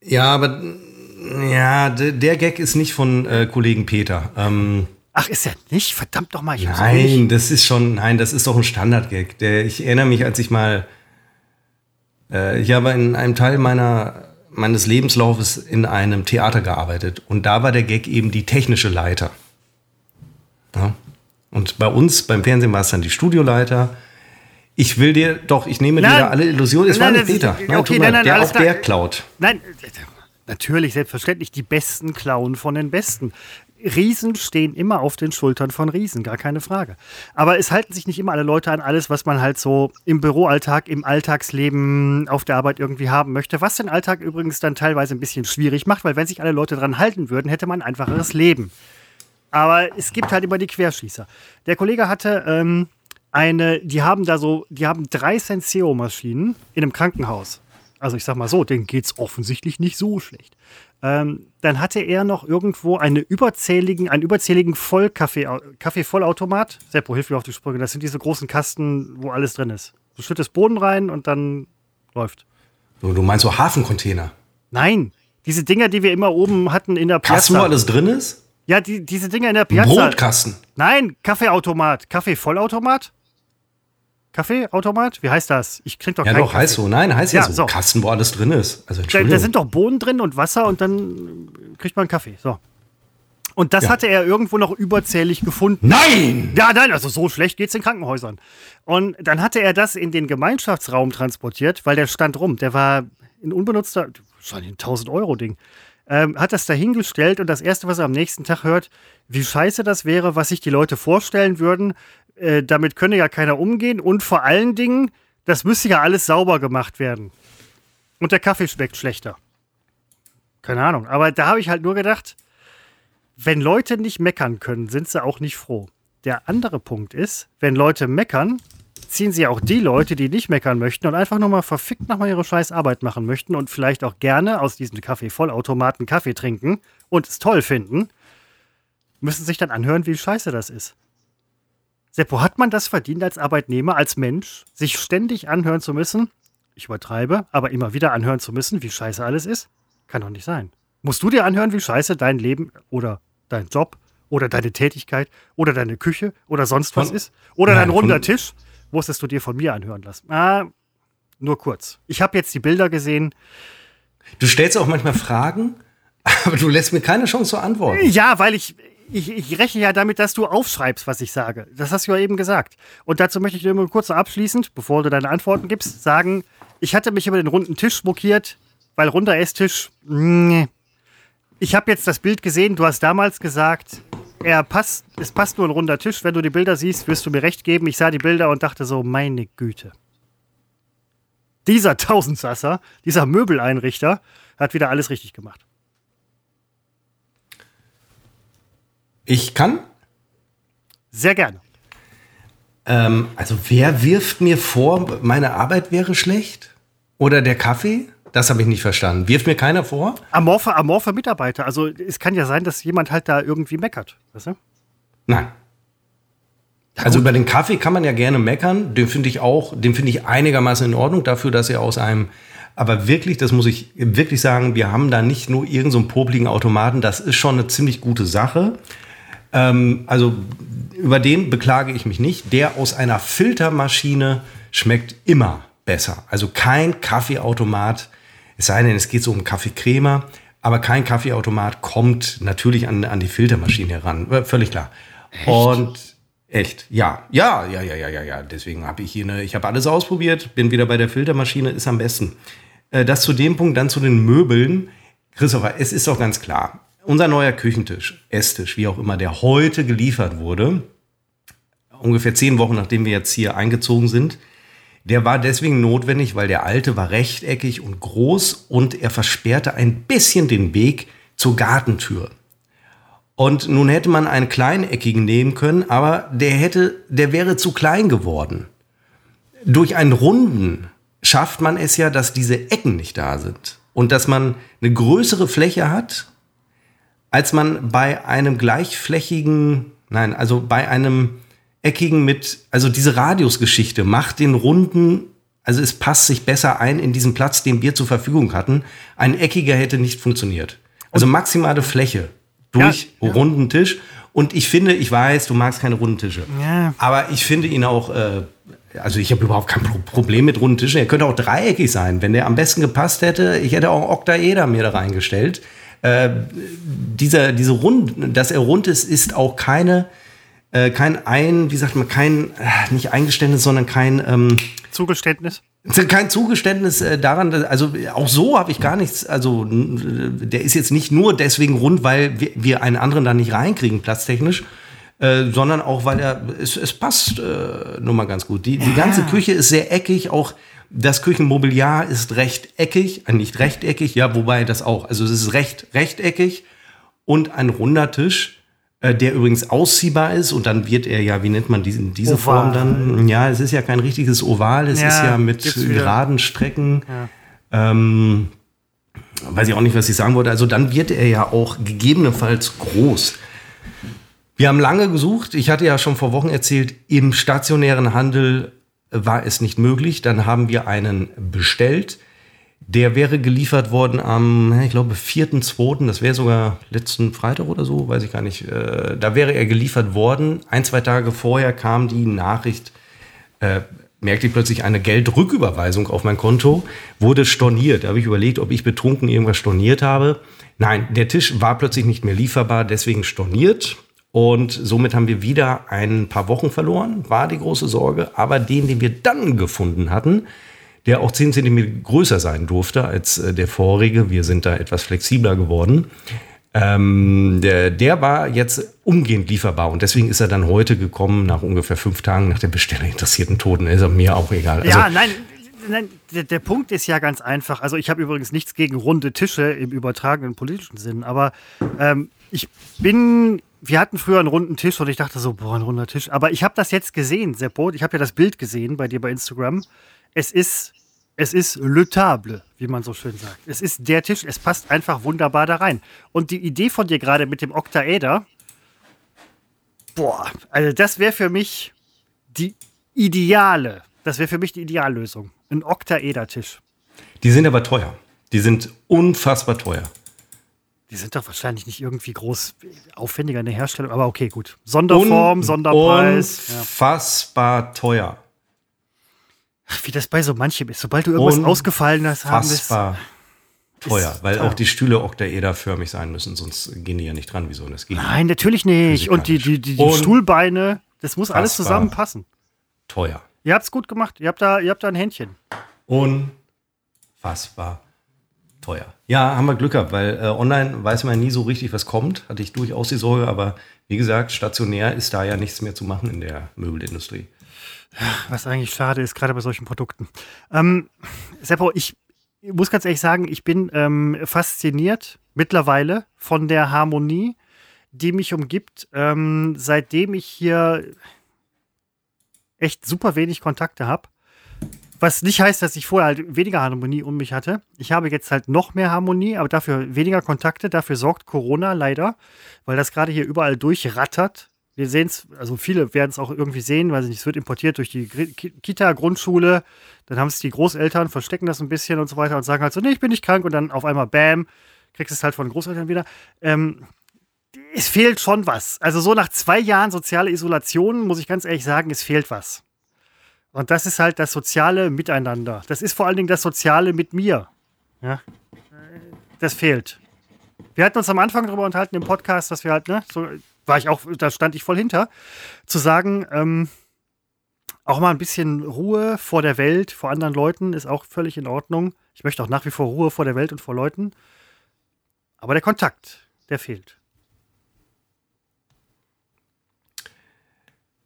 Ja, aber ja, der Gag ist nicht von äh, Kollegen Peter. Ähm, Ach, ist er nicht? Verdammt doch mal. Nein, das ist schon, nein, das ist doch ein Standardgag. Der, ich erinnere mich, als ich mal, äh, ich habe in einem Teil meiner, meines Lebenslaufes in einem Theater gearbeitet und da war der Gag eben die technische Leiter. Ja? Und bei uns, beim Fernsehen war es dann die Studioleiter. Ich will dir doch, ich nehme nein, dir da alle Illusionen. Es nein, war nicht Peter. Nein, okay, nein, nein, der auch der klaut. Nein, natürlich, selbstverständlich, die Besten klauen von den Besten. Riesen stehen immer auf den Schultern von Riesen, gar keine Frage. Aber es halten sich nicht immer alle Leute an alles, was man halt so im Büroalltag, im Alltagsleben auf der Arbeit irgendwie haben möchte. Was den Alltag übrigens dann teilweise ein bisschen schwierig macht, weil wenn sich alle Leute dran halten würden, hätte man ein einfacheres Leben. Aber es gibt halt immer die Querschießer. Der Kollege hatte ähm, eine, die haben da so, die haben drei Senseo-Maschinen in einem Krankenhaus. Also ich sag mal so, denen geht es offensichtlich nicht so schlecht. Ähm, dann hatte er noch irgendwo eine überzähligen, einen überzähligen Vollkaffee-Vollautomat. Seppo, hilf mir auf die Sprünge. Das sind diese großen Kasten, wo alles drin ist. Du schüttest Boden rein und dann läuft. Du, du meinst so Hafencontainer? Nein, diese Dinger, die wir immer oben hatten in der Piazza. Kasten, wo alles drin ist? Ja, die, diese Dinger in der Piazza. Brotkasten. Nein, Kaffeeautomat. Kaffee-Vollautomat? Kaffeeautomat? Wie heißt das? Ich krieg doch Ja, doch, Kaffee. heißt so. Nein, heißt ja, ja so. so. Kasten, wo alles drin ist. Also, da, da, sind doch Bohnen drin und Wasser und dann kriegt man Kaffee. So. Und das ja. hatte er irgendwo noch überzählig gefunden. Nein! Ja, nein, also so schlecht geht es in Krankenhäusern. Und dann hatte er das in den Gemeinschaftsraum transportiert, weil der stand rum. Der war ein unbenutzter, schon ein 1000 Euro Ding. Ähm, hat das dahingestellt und das erste, was er am nächsten Tag hört, wie scheiße das wäre, was sich die Leute vorstellen würden, äh, damit könne ja keiner umgehen und vor allen Dingen, das müsste ja alles sauber gemacht werden. Und der Kaffee schmeckt schlechter. Keine Ahnung. Aber da habe ich halt nur gedacht, wenn Leute nicht meckern können, sind sie auch nicht froh. Der andere Punkt ist, wenn Leute meckern, ziehen sie auch die Leute, die nicht meckern möchten und einfach nur mal verfickt nochmal ihre scheiß Arbeit machen möchten und vielleicht auch gerne aus diesen Kaffee-Vollautomaten Kaffee trinken und es toll finden, müssen sich dann anhören, wie scheiße das ist. Seppo, hat man das verdient als Arbeitnehmer, als Mensch, sich ständig anhören zu müssen? ich übertreibe, aber immer wieder anhören zu müssen, wie scheiße alles ist, kann doch nicht sein. Musst du dir anhören, wie scheiße dein Leben oder dein Job oder deine Tätigkeit oder deine Küche oder sonst was Von- ist? Oder Nein, dein runder von- Tisch? Musstest du dir von mir anhören lassen? Ah, nur kurz. Ich habe jetzt die Bilder gesehen. Du stellst auch manchmal Fragen, aber du lässt mir keine Chance zu antworten. Ja, weil ich, ich, ich rechne ja damit, dass du aufschreibst, was ich sage. Das hast du ja eben gesagt. Und dazu möchte ich dir nur kurz abschließend, bevor du deine Antworten gibst, sagen, ich hatte mich über den runden Tisch mokiert, weil runder Esstisch, nee. Ich habe jetzt das Bild gesehen, du hast damals gesagt, er passt, es passt nur ein runder Tisch. Wenn du die Bilder siehst, wirst du mir recht geben. Ich sah die Bilder und dachte so, meine Güte. Dieser Tausendsasser, dieser Möbeleinrichter, hat wieder alles richtig gemacht. Ich kann. Sehr gerne. Ähm, also wer wirft mir vor, meine Arbeit wäre schlecht? Oder der Kaffee? Das habe ich nicht verstanden. Wirft mir keiner vor? Amorphe, amorphe Mitarbeiter. Also es kann ja sein, dass jemand halt da irgendwie meckert. Weißt du? Nein. Also über den Kaffee kann man ja gerne meckern. Den finde ich auch, den finde ich einigermaßen in Ordnung dafür, dass er aus einem, aber wirklich, das muss ich wirklich sagen, wir haben da nicht nur irgendeinen so popligen Automaten, das ist schon eine ziemlich gute Sache. Ähm, also über den beklage ich mich nicht. Der aus einer Filtermaschine schmeckt immer besser. Also kein Kaffeeautomat, es sei denn, es geht so um Kaffeecrema, aber kein Kaffeeautomat kommt natürlich an, an die Filtermaschine heran. Äh, Völlig klar. Und echt, ja, ja, ja, ja, ja, ja, ja. Deswegen habe ich hier eine, ich habe alles ausprobiert, bin wieder bei der Filtermaschine, ist am besten. Äh, Das zu dem Punkt, dann zu den Möbeln. Christopher, es ist doch ganz klar. Unser neuer Küchentisch, Esstisch, wie auch immer, der heute geliefert wurde, ungefähr zehn Wochen nachdem wir jetzt hier eingezogen sind, der war deswegen notwendig, weil der alte war rechteckig und groß und er versperrte ein bisschen den Weg zur Gartentür. Und nun hätte man einen kleineckigen nehmen können, aber der hätte, der wäre zu klein geworden. Durch einen runden schafft man es ja, dass diese Ecken nicht da sind und dass man eine größere Fläche hat, als man bei einem gleichflächigen, nein, also bei einem eckigen mit, also diese Radiusgeschichte macht den runden, also es passt sich besser ein in diesen Platz, den wir zur Verfügung hatten. Ein eckiger hätte nicht funktioniert. Also maximale Fläche durch Ja, ja. runden Tisch. Und ich finde, ich weiß, du magst keine runden Tische. Ja. Aber ich finde ihn auch, äh, also ich habe überhaupt kein Pro Problem mit runden Tischen. Er könnte auch dreieckig sein, wenn der am besten gepasst hätte. Ich hätte auch Oktaeder mir da reingestellt. Äh, dieser, diese rund, dass er rund ist, ist auch keine, äh, kein ein, wie sagt man, kein, äh, nicht Eingeständnis, sondern kein, ähm, Zugeständnis. kein Zugeständnis äh, daran, dass- also auch so habe ich gar nichts, also n- der ist jetzt nicht nur deswegen rund, weil wir, wir einen anderen da nicht reinkriegen, platztechnisch, äh, sondern auch, weil er, es, es passt äh, nur mal ganz gut. Die, die ganze Küche ist sehr eckig, auch das Küchenmobiliar ist rechteckig, äh, nicht rechteckig, ja, wobei das auch, also es ist recht rechteckig und ein runder Tisch, äh, der übrigens ausziehbar ist und dann wird er ja, wie nennt man diesen, diese Oval. Form dann? Ja, es ist ja kein richtiges Oval, es Ja, ist ja mit wieder. geraden Strecken. Ähm, weiß ich auch nicht, was ich sagen wollte. Also dann wird er ja auch gegebenenfalls groß. Wir haben lange gesucht. Ich hatte ja schon vor Wochen erzählt, im stationären Handel war es nicht möglich. Dann haben wir einen bestellt. Der wäre geliefert worden am, ich glaube, 4.2., das wäre sogar letzten Freitag oder so, weiß ich gar nicht. Äh, Da wäre er geliefert worden. Ein, zwei Tage vorher kam die Nachricht, äh, merkte ich plötzlich eine Geldrücküberweisung auf mein Konto, wurde storniert. Da habe ich überlegt, ob ich betrunken irgendwas storniert habe. Nein, der Tisch war plötzlich nicht mehr lieferbar, deswegen storniert. Und somit haben wir wieder ein paar Wochen verloren, war die große Sorge. Aber den, den wir dann gefunden hatten, der auch 10 cm größer sein durfte als äh, der vorige, wir sind da etwas flexibler geworden, ähm, der, der war jetzt umgehend lieferbar und deswegen ist er dann heute gekommen, nach ungefähr fünf Tagen nach der Bestellung interessierten Toten. Ist er mir auch egal. Also, ja, nein, nein der, der Punkt ist ja ganz einfach. Also ich habe übrigens nichts gegen runde Tische im übertragenen politischen Sinn, aber ähm, ich bin, wir hatten früher einen runden Tisch und ich dachte so, boah, ein runder Tisch. Aber ich habe das jetzt gesehen, Seppo. Ich habe ja das Bild gesehen bei dir bei Instagram. Es ist, es ist le table, wie man so schön sagt. Es ist der Tisch, es passt einfach wunderbar da rein. Und die Idee von dir gerade mit dem Oktaeder, boah, also das wäre für mich die ideale, das wäre für mich die Ideallösung. Ein Oktaedertisch. Die sind aber teuer. Die sind unfassbar teuer. Die sind doch wahrscheinlich nicht irgendwie groß aufwendiger in der Herstellung, aber okay, gut. Sonderform, Un Sonderpreis. Unfassbar ja. teuer. Ach, wie das bei so manchem ist. Sobald du irgendwas Ausgefallenes haben willst. teuer, weil auch die Stühle oktaederförmig sein müssen, sonst gehen die ja nicht dran. Wieso? Das geht Nein, natürlich nicht. Und die, die, die, die Stuhlbeine, das muss alles zusammenpassen. Teuer. Ihr habt es gut gemacht. Ihr habt, da, ihr habt da ein Händchen. Unfassbar teuer. Ja, haben wir Glück gehabt, weil äh, online weiß man nie so richtig, was kommt. Hatte ich durchaus die Sorge, aber wie gesagt, stationär ist da ja nichts mehr zu machen in der Möbelindustrie. Was eigentlich schade ist, gerade bei solchen Produkten. Ähm, Seppo, ich muss ganz ehrlich sagen, ich bin ähm, fasziniert mittlerweile von der Harmonie, die mich umgibt, ähm, seitdem ich hier echt super wenig Kontakte habe. Was nicht heißt, dass ich vorher halt weniger Harmonie um mich hatte. Ich habe jetzt halt noch mehr Harmonie, aber dafür weniger Kontakte. Dafür sorgt Corona leider, weil das gerade hier überall durchrattert. Wir sehen es, also viele werden es auch irgendwie sehen, weil es wird importiert durch die Kita, Grundschule. Dann haben es die Großeltern, verstecken das ein bisschen und so weiter und sagen halt so, nee, ich bin nicht krank. Und dann auf einmal, bam, kriegst es halt von den Großeltern wieder. Ähm, es fehlt schon was. Also so nach zwei Jahren soziale Isolation muss ich ganz ehrlich sagen, es fehlt was. Und das ist halt das soziale Miteinander. Das ist vor allen Dingen das Soziale mit mir. Ja. Das fehlt. Wir hatten uns am Anfang darüber unterhalten im Podcast, dass wir halt, ne, so war ich auch, da stand ich voll hinter, zu sagen, ähm, auch mal ein bisschen Ruhe vor der Welt, vor anderen Leuten ist auch völlig in Ordnung. Ich möchte auch nach wie vor Ruhe vor der Welt und vor Leuten. Aber der Kontakt, der fehlt.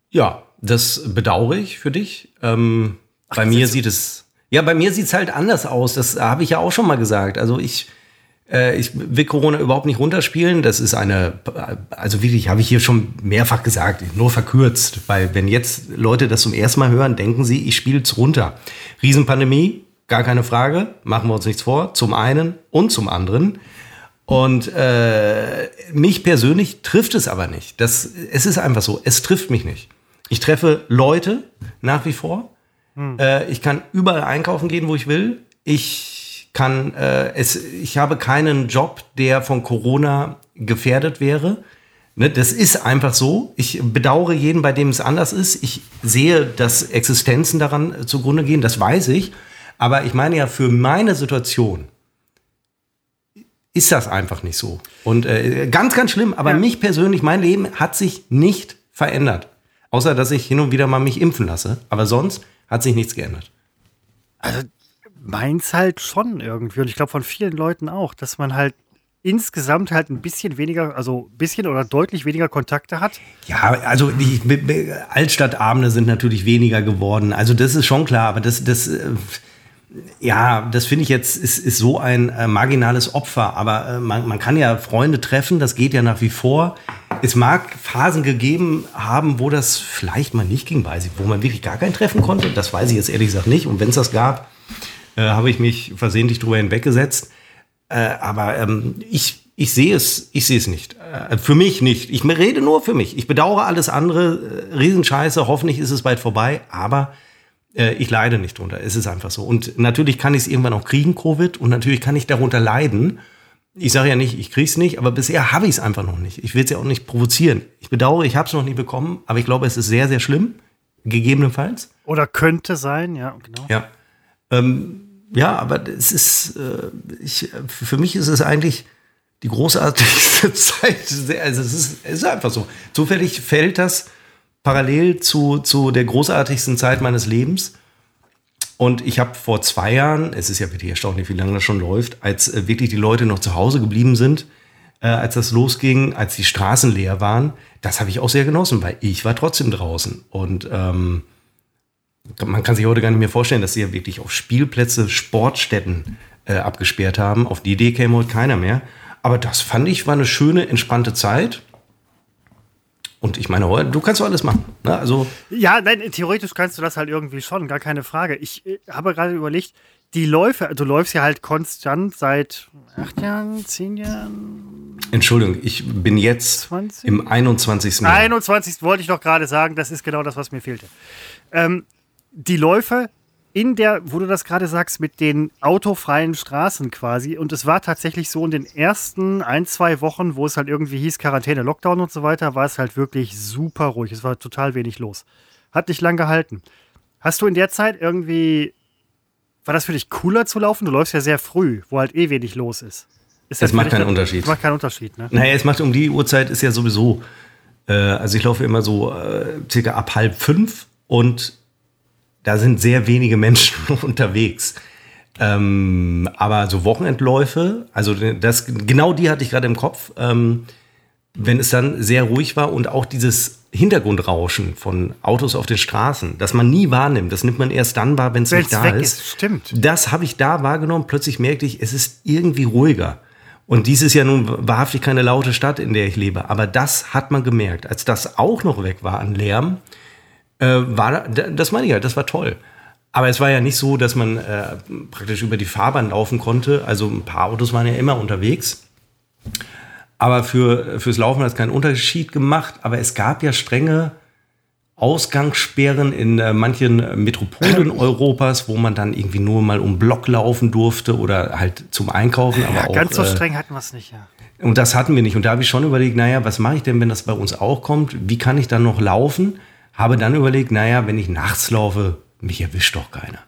Ja, das bedauere ich für dich. Ähm, Ach, bei mir sieht es, ja, bei mir sieht es halt anders aus. Das habe ich ja auch schon mal gesagt. Also ich, ich will Corona überhaupt nicht runterspielen. Das ist eine, also wirklich, habe ich hier schon mehrfach gesagt, nur verkürzt. Weil wenn jetzt Leute das zum ersten Mal hören, denken sie, ich spiele es runter. Riesenpandemie, gar keine Frage, machen wir uns nichts vor. Zum einen und zum anderen. Und äh, mich persönlich trifft es aber nicht. Das, es ist einfach so, es trifft mich nicht. Ich treffe Leute nach wie vor. Hm. Äh, ich kann überall einkaufen gehen, wo ich will. Ich kann, äh, es, ich habe keinen Job, der von Corona gefährdet wäre. Ne, das ist einfach so. Ich bedauere jeden, bei dem es anders ist. Ich sehe, dass Existenzen daran zugrunde gehen, das weiß ich. Aber ich meine ja, für meine Situation ist das einfach nicht so. Und äh, ganz, ganz schlimm. Aber ja. mich persönlich, mein Leben hat sich nicht verändert. Außer, dass ich hin und wieder mal mich impfen lasse. Aber sonst hat sich nichts geändert. Also meins halt schon irgendwie. Und ich glaube von vielen Leuten auch, dass man halt insgesamt halt ein bisschen weniger, also ein bisschen oder deutlich weniger Kontakte hat. Ja, also die Altstadtabende sind natürlich weniger geworden. Also das ist schon klar, aber das, das, äh, ja, das finde ich jetzt, ist, ist so ein äh, marginales Opfer. Aber äh, man, man kann ja Freunde treffen, das geht ja nach wie vor es mag Phasen gegeben haben, wo das vielleicht mal nicht ging, weiß ich, wo man wirklich gar kein Treffen konnte. Das weiß ich jetzt ehrlich gesagt nicht. Und wenn es das gab, äh, habe ich mich versehentlich drüber hinweggesetzt. Äh, aber ähm, ich, ich sehe es, ich sehe es nicht. Äh, für mich nicht. Ich rede nur für mich. Ich bedauere alles andere. Äh, Riesenscheiße. Hoffentlich ist es bald vorbei. Aber äh, ich leide nicht drunter. Es ist einfach so. Und natürlich kann ich es irgendwann auch kriegen, Covid. Und natürlich kann ich darunter leiden ich sage ja nicht, ich kriege es nicht, aber bisher habe ich es einfach noch nicht. Ich will es ja auch nicht provozieren. Ich bedauere, ich habe es noch nie bekommen, aber ich glaube, es ist sehr, sehr schlimm, gegebenenfalls. Oder könnte sein, ja, genau. Ja, ähm, ja aber es ist, äh, ich, für mich ist es eigentlich die großartigste Zeit. Also es ist, es ist einfach so. Zufällig fällt das parallel zu, zu der großartigsten Zeit meines Lebens. Und ich habe vor zwei Jahren, es ist ja wirklich erstaunlich, wie lange das schon läuft, als äh, wirklich die Leute noch zu Hause geblieben sind, äh, als das losging, als die Straßen leer waren, das habe ich auch sehr genossen, weil ich war trotzdem draußen. Und ähm, man kann sich heute gar nicht mehr vorstellen, dass sie ja wirklich auf Spielplätze, Sportstätten äh, abgesperrt haben. Auf die Idee käme heute keiner mehr. Aber das fand ich war eine schöne, entspannte Zeit. Und ich meine, du kannst doch alles machen. Ne? Also ja, nein, theoretisch kannst du das halt irgendwie schon, gar keine Frage. Ich äh, habe gerade überlegt, die Läufe, du läufst ja halt konstant seit acht Jahren, zehn Jahren. Entschuldigung, ich bin jetzt 20? im 21. Jahr. 21. wollte ich doch gerade sagen, das ist genau das, was mir fehlte. Ähm, die Läufe in der, wo du das gerade sagst, mit den autofreien Straßen quasi. Und es war tatsächlich so in den ersten ein, zwei Wochen, wo es halt irgendwie hieß Quarantäne, Lockdown und so weiter, war es halt wirklich super ruhig. Es war total wenig los. Hat nicht lang gehalten. Hast du in der Zeit irgendwie, war das für dich cooler zu laufen? Du läufst ja sehr früh, wo halt eh wenig los ist. ist das, macht keinen Unterschied. Das macht keinen Unterschied, ne? Naja, es macht um die Uhrzeit ist ja sowieso, äh, also ich laufe immer so äh, circa ab halb fünf und da sind sehr wenige Menschen unterwegs. Ähm, aber so Wochenendläufe, also das, genau die hatte ich gerade im Kopf, ähm, wenn es dann sehr ruhig war und auch dieses Hintergrundrauschen von Autos auf den Straßen, das man nie wahrnimmt, das nimmt man erst dann wahr, wenn es nicht da ist. ist. Stimmt. Das habe ich da wahrgenommen. Plötzlich merkte ich, es ist irgendwie ruhiger. Und dies ist ja nun wahrhaftig keine laute Stadt, in der ich lebe. Aber das hat man gemerkt. Als das auch noch weg war an Lärm, äh, war, das meine ich ja, das war toll. Aber es war ja nicht so, dass man äh, praktisch über die Fahrbahn laufen konnte. Also ein paar Autos waren ja immer unterwegs. Aber für, fürs Laufen hat es keinen Unterschied gemacht. Aber es gab ja strenge Ausgangssperren in äh, manchen Metropolen Europas, wo man dann irgendwie nur mal um Block laufen durfte oder halt zum Einkaufen. Aber ja, auch, ganz so äh, streng hatten wir es nicht, ja. Und das hatten wir nicht. Und da habe ich schon überlegt, naja, was mache ich denn, wenn das bei uns auch kommt? Wie kann ich dann noch laufen? Habe dann überlegt, naja, wenn ich nachts laufe, mich erwischt doch keiner.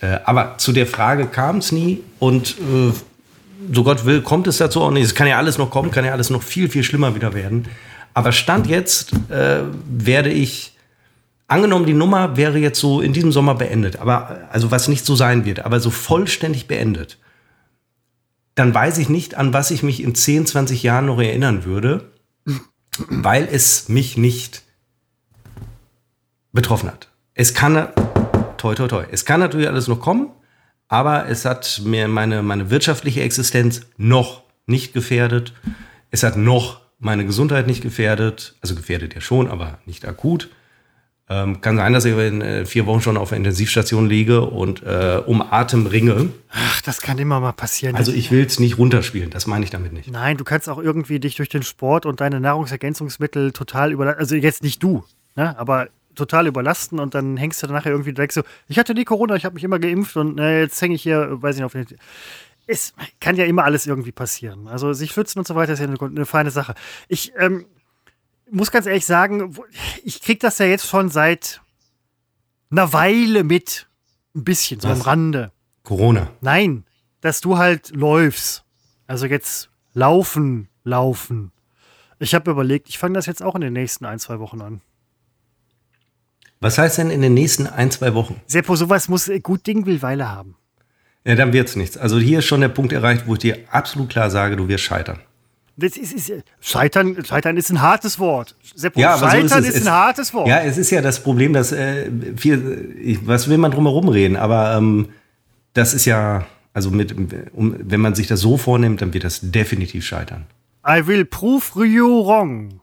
Äh, aber zu der Frage kam es nie und äh, so Gott will, kommt es dazu auch nicht. Es kann ja alles noch kommen, kann ja alles noch viel, viel schlimmer wieder werden. Aber Stand jetzt äh, werde ich, angenommen, die Nummer wäre jetzt so in diesem Sommer beendet, aber also was nicht so sein wird, aber so vollständig beendet, dann weiß ich nicht, an was ich mich in 10, 20 Jahren noch erinnern würde, weil es mich nicht betroffen hat. Es kann, toi, toi, toi, es kann natürlich alles noch kommen, aber es hat mir meine, meine wirtschaftliche Existenz noch nicht gefährdet. Es hat noch meine Gesundheit nicht gefährdet, also gefährdet ja schon, aber nicht akut. Ähm, kann sein, dass ich in äh, vier Wochen schon auf der Intensivstation liege und äh, um Atem ringe. Ach, das kann immer mal passieren. Also ich will es nicht runterspielen, das meine ich damit nicht. Nein, du kannst auch irgendwie dich durch den Sport und deine Nahrungsergänzungsmittel total über, also jetzt nicht du, ne? aber total überlasten und dann hängst du dann nachher irgendwie direkt so, ich hatte nie Corona, ich habe mich immer geimpft und äh, jetzt hänge ich hier, weiß ich nicht, auf den. Es kann ja immer alles irgendwie passieren. Also sich schützen und so weiter ist ja eine, eine feine Sache. Ich ähm, muss ganz ehrlich sagen, ich kriege das ja jetzt schon seit einer Weile mit. Ein bisschen, so Was? am Rande. Corona. Nein, dass du halt läufst. Also jetzt laufen, laufen. Ich habe überlegt, ich fange das jetzt auch in den nächsten ein, zwei Wochen an. Was heißt denn in den nächsten ein, zwei Wochen? Seppo, sowas muss äh, gut Ding will Weile haben. Ja, dann wird's nichts. Also hier ist schon der Punkt erreicht, wo ich dir absolut klar sage, du wirst scheitern. Das ist, ist, scheitern, scheitern ist ein hartes Wort. Seppo, ja, scheitern so ist, ist, ein hartes Wort. Ja, es ist ja das Problem, dass äh, viel, was will man drum herum reden, aber ähm, das ist ja, also mit, um, wenn man sich das so vornimmt, dann wird das definitiv scheitern. I will prove you wrong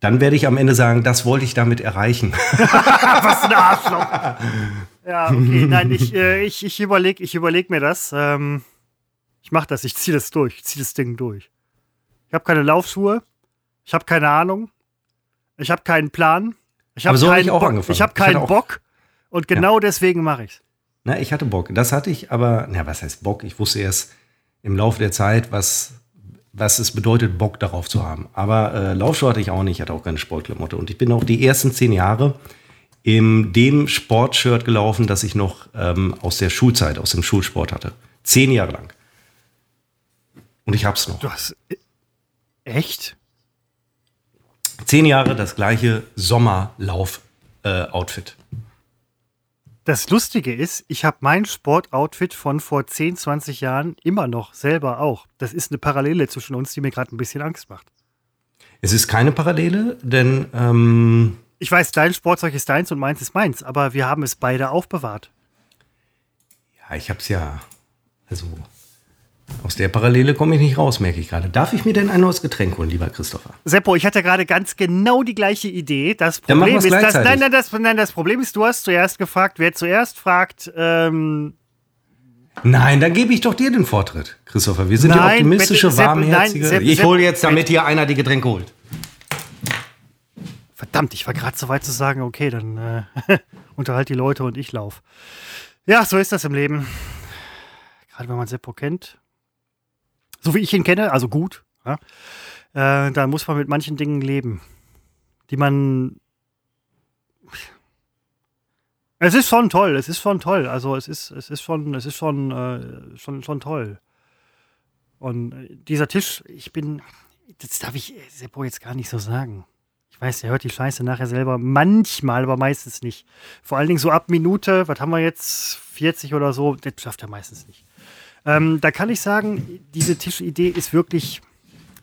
dann werde ich am Ende sagen, das wollte ich damit erreichen. Was ein Arschloch. Ja, okay, nein, ich, äh, ich, ich überlege ich überleg mir das. Ähm, ich mache das, ich ziehe das durch, ich ziehe das Ding durch. Ich habe keine Laufschuhe, ich habe keine Ahnung, ich habe keinen Plan, ich habe so keinen, hab ich auch Bock, angefangen. Ich hab keinen ich Bock und genau ja. deswegen mache ich's. Na, ich hatte Bock. Das hatte ich, aber, na, was heißt Bock? Ich wusste erst im Laufe der Zeit, was was es bedeutet, Bock darauf zu haben. Aber äh, Laufschuhe hatte ich auch nicht, ich hatte auch keine Sportklamotte. Und ich bin auch die ersten zehn Jahre in dem Sportshirt gelaufen, das ich noch ähm, aus der Schulzeit, aus dem Schulsport hatte. Zehn Jahre lang. Und ich hab's noch. Du hast. Äh, echt? Zehn Jahre das gleiche Sommerlauf-Outfit. Äh, das Lustige ist, ich habe mein Sportoutfit von vor 10, 20 Jahren immer noch selber auch. Das ist eine Parallele zwischen uns, die mir gerade ein bisschen Angst macht. Es ist keine Parallele, denn ähm ich weiß, dein Sportzeug ist deins und meins ist meins, aber wir haben es beide aufbewahrt. Ja, ich habe es ja, also aus der Parallele komme ich nicht raus, merke ich gerade. Darf ich mir denn ein neues Getränk holen, lieber Christopher? Seppo, ich hatte gerade ganz genau die gleiche Idee. Das Problem ist, dass, nein, nein, das, nein, das Problem ist, du hast zuerst gefragt, wer zuerst fragt. Ähm, Nein, dann gebe ich doch dir den Vortritt, Christopher. Wir sind nein, ja optimistische, Sepp, warmherzige. Nein, Sepp, ich hole jetzt, damit hier einer die Getränke holt. Verdammt, ich war gerade so weit zu sagen, okay, dann äh, unterhalt die Leute und ich lauf. Ja, so ist das im Leben. Gerade wenn man Seppo kennt. So wie ich ihn kenne, also gut. Ja, äh, da muss man mit manchen Dingen leben, die man. Es ist schon toll, es ist schon toll. Also es ist, es ist schon, es ist schon, äh, schon, schon toll. Und äh, dieser Tisch, ich bin, das darf ich Seppo jetzt gar nicht so sagen. Ich weiß, er hört die Scheiße nachher selber manchmal, aber meistens nicht. Vor allen Dingen so ab Minute, was haben wir jetzt, 40 oder so, das schafft er meistens nicht. Ähm, da kann ich sagen, diese Tischidee ist wirklich,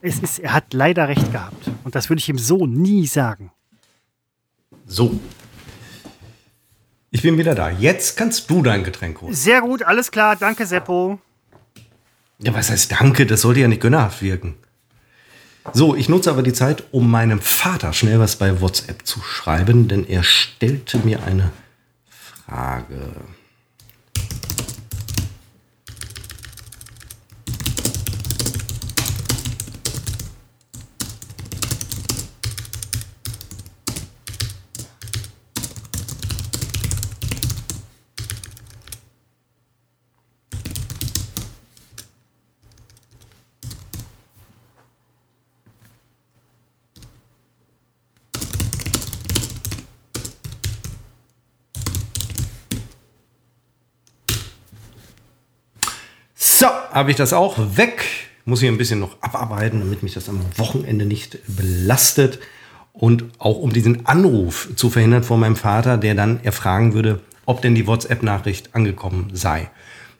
es ist, er hat leider recht gehabt. Und das würde ich ihm so nie sagen. So. Ich bin wieder da. Jetzt kannst du dein Getränk holen. Sehr gut, alles klar. Danke, Seppo. Ja, was heißt Danke? Das sollte ja nicht gönnerhaft wirken. So, ich nutze aber die Zeit, um meinem Vater schnell was bei WhatsApp zu schreiben, denn er stellte mir eine Frage. So, habe ich das auch weg. Muss ich ein bisschen noch abarbeiten, damit mich das am Wochenende nicht belastet. Und auch um diesen Anruf zu verhindern von meinem Vater, der dann erfragen würde, ob denn die WhatsApp-Nachricht angekommen sei.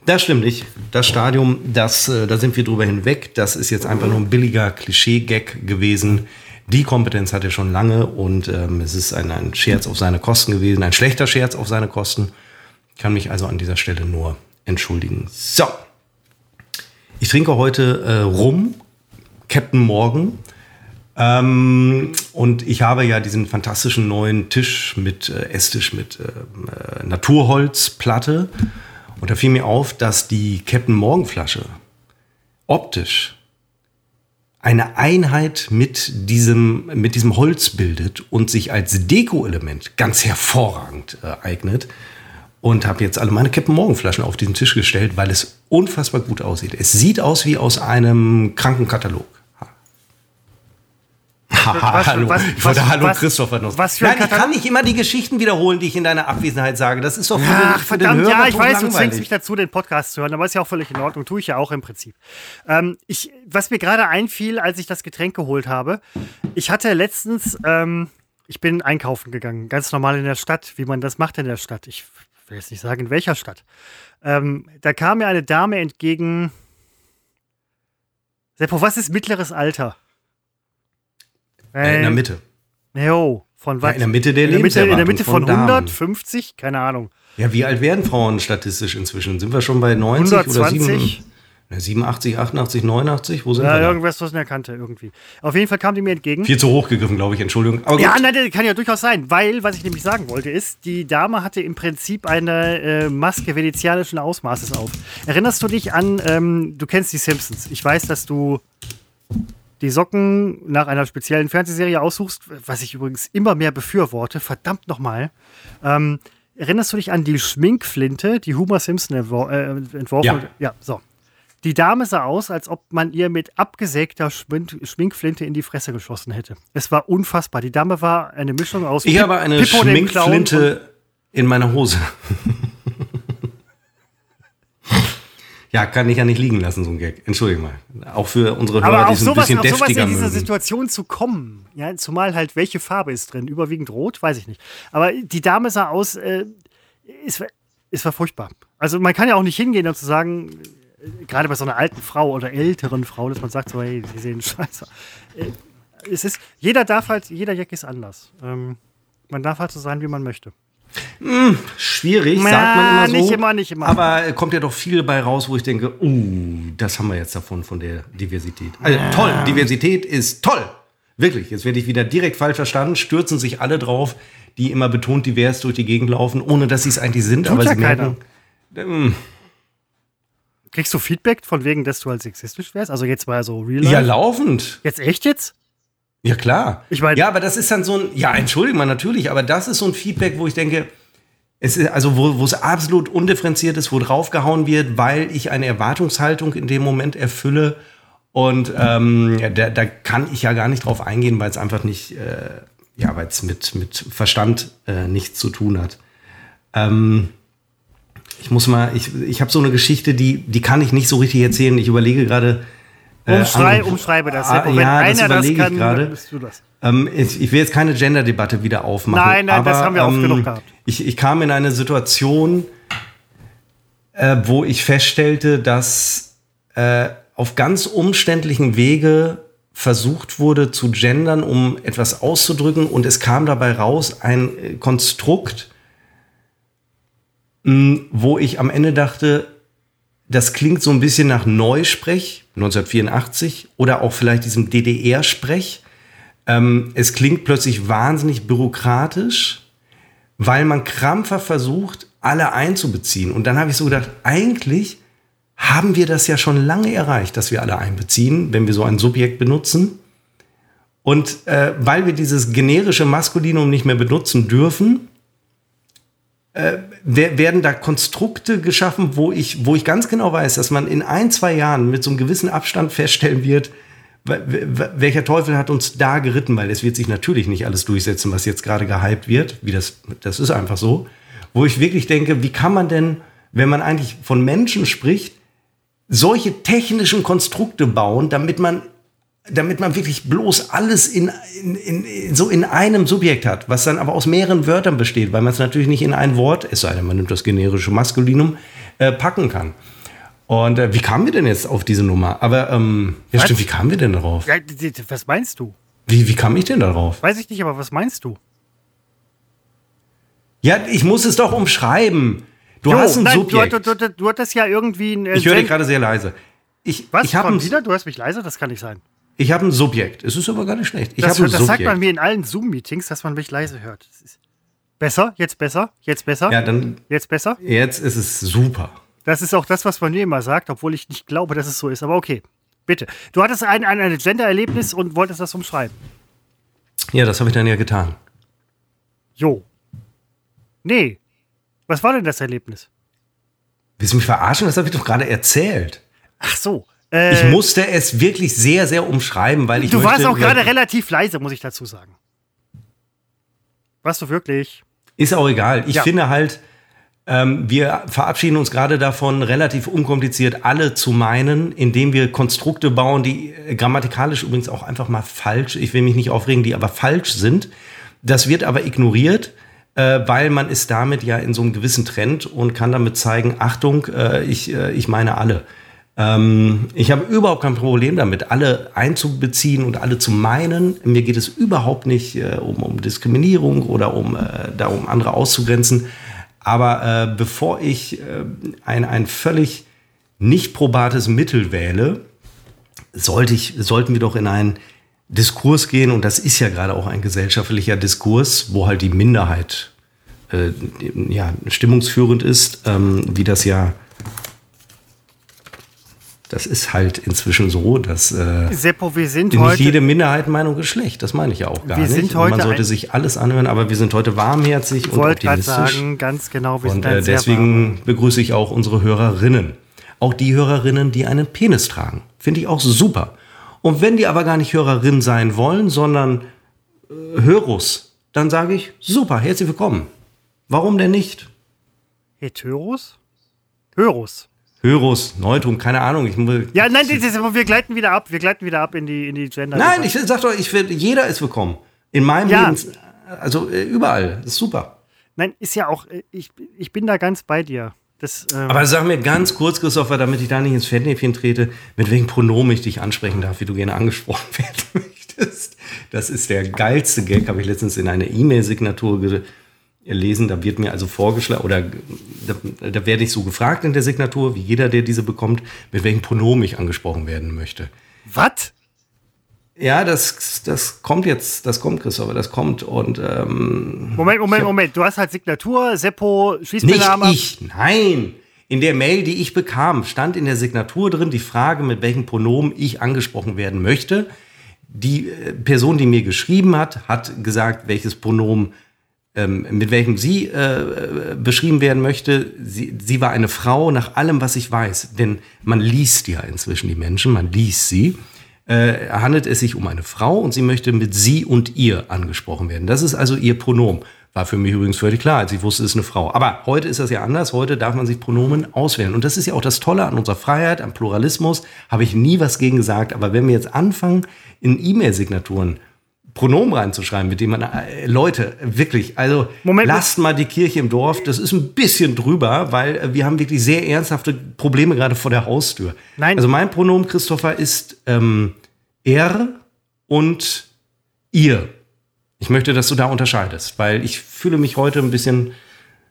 Das stimmt nicht. Das Stadium, das, äh, da sind wir drüber hinweg. Das ist jetzt einfach nur ein billiger Klischee-Gag gewesen. Die Kompetenz hat er schon lange und ähm, es ist ein, ein Scherz auf seine Kosten gewesen, ein schlechter Scherz auf seine Kosten. Ich kann mich also an dieser Stelle nur entschuldigen. So. Ich trinke heute äh, Rum, Captain Morgan. Ähm, und ich habe ja diesen fantastischen neuen Tisch mit äh, Esstisch mit äh, äh, Naturholzplatte. Und da fiel mir auf, dass die Captain Morgan Flasche optisch eine Einheit mit diesem, mit diesem Holz bildet und sich als Deko-Element ganz hervorragend äh, eignet und habe jetzt alle meine Captain Morgan Flaschen auf diesen Tisch gestellt, weil es unfassbar gut aussieht. Es sieht aus wie aus einem Krankenkatalog. Was, hallo, was, ich wollte was, Hallo was- Christopher noch. was für ein Nein, ich kann nicht immer die Geschichten wiederholen, die ich in deiner Abwesenheit sage. Das ist doch für, Ach, den, den verdammt, Hörer ja, ich weiß, du zwingst mich dazu, den Podcast zu hören, aber ist ja auch völlig in Ordnung. Tue ich ja auch im Prinzip. Ähm, ich, was mir gerade einfiel, als ich das Getränk geholt habe, ich hatte letztens, ähm, ich bin einkaufen gegangen, ganz normal in der Stadt, wie man das macht in der Stadt. Ich will jetzt nicht sagen, in welcher Stadt. Ähm, da kam mir eine Dame entgegen. Seppo, was ist mittleres Alter? Äh, in der Mitte. Jo, von was? in der Mitte der in der Mitte, in der Mitte von von Damen. 150? Keine Ahnung. Ja, wie alt werden Frauen statistisch inzwischen? Sind wir schon bei 90 oder 120? 7, 87, 88, 89? Wo sind Ja, wir da? irgendwas, was in der Kante irgendwie. Auf jeden Fall kam die mir entgegen. Viel zu hoch gegriffen, glaube ich, Entschuldigung. Ja, nein, das kann ja durchaus sein, weil, was ich nämlich sagen wollte, ist, die Dame hatte im Prinzip eine äh, Maske venezianischen Ausmaßes auf. Erinnerst du dich an, ähm, du kennst die Simpsons. Ich weiß, dass du die Socken nach einer speziellen Fernsehserie aussuchst, was ich übrigens immer mehr befürworte. Verdammt nochmal. Ähm, erinnerst du dich an die Schminkflinte, die Homer Simpson entwor äh, entworfen Ja. hat? Ja, so. Die Dame sah aus, als ob man ihr mit abgesägter Schmin- Schminkflinte in die Fresse geschossen hätte. Es war unfassbar. Die Dame war eine Mischung aus Ich Pip- habe eine Pippo Schminkflinte in meiner Hose. ja, kann ich ja nicht liegen lassen, so ein Gag. Entschuldige mal. Auch für unsere Hörer, Aber die auf es ein sowas, bisschen auf sowas in dieser. Situation zu kommen, ja, zumal halt, welche Farbe ist drin? Überwiegend rot, weiß ich nicht. Aber die Dame sah aus, äh, es, war, es war furchtbar. Also man kann ja auch nicht hingehen und zu sagen, gerade bei so einer alten Frau oder älteren Frau, dass man sagt so, hey, sie sehen scheiße. Äh, es ist, jeder darf halt, jeder Jack ist anders. Ähm, man darf halt so sein, wie man möchte. Schwierig, Na, sagt man immer so. nicht immer, nicht immer. Aber kommt ja doch viel dabei raus, wo ich denke, uh, das haben wir jetzt davon, von der Diversität. Also toll, Diversität ist toll. Wirklich, jetzt werde ich wieder direkt falsch verstanden, stürzen sich alle drauf, die immer betont divers durch die Gegend laufen, ohne dass sie es eigentlich sind. Tut aber ja sie merken, ähm, Kriegst du Feedback von wegen, dass du halt sexistisch wärst? Also jetzt mal so real life? ja, laufend. Jetzt echt jetzt? Ja, klar. Ich mein- ja, aber das ist dann so ein, ja, entschuldige mal, natürlich, aber das ist so ein Feedback, wo ich denke, es ist, also wo, wo es absolut undifferenziert ist, wo draufgehauen wird, weil ich eine Erwartungshaltung in dem Moment erfülle. Und ähm, da, da kann ich ja gar nicht drauf eingehen, weil es einfach nicht, äh, ja, weil es mit, mit Verstand äh, nichts zu tun hat. Ähm, ich muss mal, ich, ich habe so eine Geschichte, die, die kann ich nicht so richtig erzählen. Ich überlege gerade. äh, Umschrei, andere- umschreibe das. Ah. Wenn ja, das einer das überlege ich kann, gerade. dann bist du das. Ähm, ich, ich will jetzt keine Gender-Debatte wieder aufmachen. Nein, nein, aber, das haben wir oft ähm, genug gehabt. Ich, ich kam in eine Situation, äh, wo ich feststellte, dass äh, auf ganz umständlichen Wege versucht wurde zu gendern, um etwas auszudrücken und es kam dabei raus ein äh, Konstrukt, wo ich am Ende dachte, das klingt so ein bisschen nach Neusprech 1984 oder auch vielleicht diesem DDR-Sprech. Ähm, es klingt plötzlich wahnsinnig bürokratisch, weil man krampfer versucht, alle einzubeziehen. Und dann habe ich so gedacht, eigentlich haben wir das ja schon lange erreicht, dass wir alle einbeziehen, wenn wir so ein Subjekt benutzen. Und äh, weil wir dieses generische Maskulinum nicht mehr benutzen dürfen, äh, wer- werden da Konstrukte geschaffen, wo ich, wo ich ganz genau weiß, dass man in ein, zwei Jahren mit so einem gewissen Abstand feststellen wird, welcher Teufel hat uns da geritten, weil es wird sich natürlich nicht alles durchsetzen, was jetzt gerade gehypt wird, wie das, das ist einfach so, wo ich wirklich denke, wie kann man denn, wenn man eigentlich von Menschen spricht, solche technischen Konstrukte bauen, damit man damit man wirklich bloß alles in, in, in, so in einem Subjekt hat, was dann aber aus mehreren Wörtern besteht, weil man es natürlich nicht in ein Wort, es sei denn, man nimmt das generische Maskulinum, äh, packen kann. Und äh, wie kamen wir denn jetzt auf diese Nummer? Aber, ähm, ja Was? stimmt, wie kamen wir denn darauf? Was meinst du? Wie, wie kam ich denn darauf? Weiß ich nicht, aber was meinst du? Ja, ich muss es doch umschreiben. Du Jo, hast ein nein, Subjekt. Du, du, du, du hattest ja irgendwie ein. äh, ich höre dich gerade sehr leise. Ich, Was? ich ein, wieder? Du hörst mich leise? Das kann nicht sein. Ich hab ein Subjekt. Es ist aber gar nicht schlecht. Ich Das, habe ein das sagt Subjekt. man mir in allen Zoom-Meetings, dass man mich leise hört. Besser, jetzt besser, jetzt besser, ja, dann, jetzt besser. jetzt ist es super. Das ist auch das, was man mir immer sagt, obwohl ich nicht glaube, dass es so ist. Aber okay, bitte. Du hattest ein, ein, ein Gender-Erlebnis und wolltest das umschreiben. Ja, das habe ich dann ja getan. Jo. Nee. Was war denn das Erlebnis? Willst du mich verarschen? Das habe ich doch gerade erzählt. Ach so. Äh, Ich musste es wirklich sehr, sehr umschreiben, weil ich du warst auch gerade relativ leise, muss ich dazu sagen. Warst du wirklich? Ist auch egal. Ich Ja. finde halt, ähm, wir verabschieden uns gerade davon, relativ unkompliziert alle zu meinen, indem wir Konstrukte bauen, die äh, grammatikalisch übrigens auch einfach mal falsch, ich will mich nicht aufregen, die aber falsch sind. Das wird aber ignoriert, äh, weil man ist damit ja in so einem gewissen Trend und kann damit zeigen, Achtung, äh, ich, äh, ich meine alle. Ähm, ich habe überhaupt kein Problem damit, alle einzubeziehen und alle zu meinen. Mir geht es überhaupt nicht äh, um, um Diskriminierung oder um, äh, darum, andere auszugrenzen. Aber äh, bevor ich äh, ein, ein völlig nicht probates Mittel wähle, sollte ich, sollten wir doch in einen Diskurs gehen, und das ist ja gerade auch ein gesellschaftlicher Diskurs, wo halt die Minderheit äh, ja, stimmungsführend ist, ähm, wie das ja das ist halt inzwischen so, dass äh, Seppo, wir sind nicht heute. jede Minderheitenmeinung ist schlecht. Das meine ich ja auch gar Wir nicht. sind Und man sollte sich alles anhören, aber wir sind heute warmherzig und optimistisch. sagen, ganz genau, wir und sind äh, deswegen begrüße ich auch unsere Hörerinnen. Auch die Hörerinnen, die einen Penis tragen. Finde ich auch super. Und wenn die aber gar nicht Hörerin sein wollen, sondern äh, Hörus, dann sage ich, super, herzlich willkommen. Warum denn nicht? Heteros? Hörus. Hörus, Neutrum, keine Ahnung. Ich, muss- Ja, nein, das ist, wir gleiten wieder ab. Wir gleiten wieder ab in die, in die Gender. Nein, ich sag doch, ich will, jeder ist willkommen. In meinem Ja. Lebens, also äh, überall. Das ist super. Nein, ist ja auch, äh, ich, ich bin da ganz bei dir. Das, ähm, Aber sag mir ganz kurz, Christopher, damit ich da nicht ins Fettnäpfchen trete, mit welchem Pronomen ich dich ansprechen darf, wie du gerne angesprochen werden möchtest. Das ist der geilste Gag, habe ich letztens in einer E-Mail-Signatur gelesen. Da wird mir also vorgeschlagen, oder da, da werde ich so gefragt in der Signatur, wie jeder, der diese bekommt, mit welchem Pronomen ich angesprochen werden möchte. was? Ja, das, das kommt jetzt, das kommt, Christopher, das kommt. Und ähm, Moment, Moment, Moment. Du hast halt Signatur, Seppo, Nicht Schießbename. ich, nein. In der Mail, die ich bekam, stand in der Signatur drin die Frage, mit welchem Pronomen ich angesprochen werden möchte. die äh, Person, die mir geschrieben hat, hat gesagt, welches Pronomen ähm, mit welchem sie äh, beschrieben werden möchte. Sie, sie war eine Frau nach allem, was ich weiß. Denn man liest ja inzwischen die Menschen, man liest sie. Äh, handelt es sich um eine Frau und sie möchte mit sie und ihr angesprochen werden. Das ist also ihr Pronomen. War für mich übrigens völlig klar, als ich wusste, es ist eine Frau. Aber heute ist das ja anders. Heute darf man sich Pronomen auswählen. Und das ist ja auch das Tolle an unserer Freiheit, am Pluralismus. Habe ich nie was gegen gesagt. Aber wenn wir jetzt anfangen, in E-Mail-Signaturen Pronomen reinzuschreiben, mit dem man, äh, Leute, wirklich, also Moment, lasst mal die Kirche im Dorf, das ist ein bisschen drüber, weil äh, wir haben wirklich sehr ernsthafte Probleme gerade vor der Haustür. Nein. Also mein Pronomen, Christopher, ist ähm, er und ihr. Ich möchte, dass du da unterscheidest, weil ich fühle mich heute ein bisschen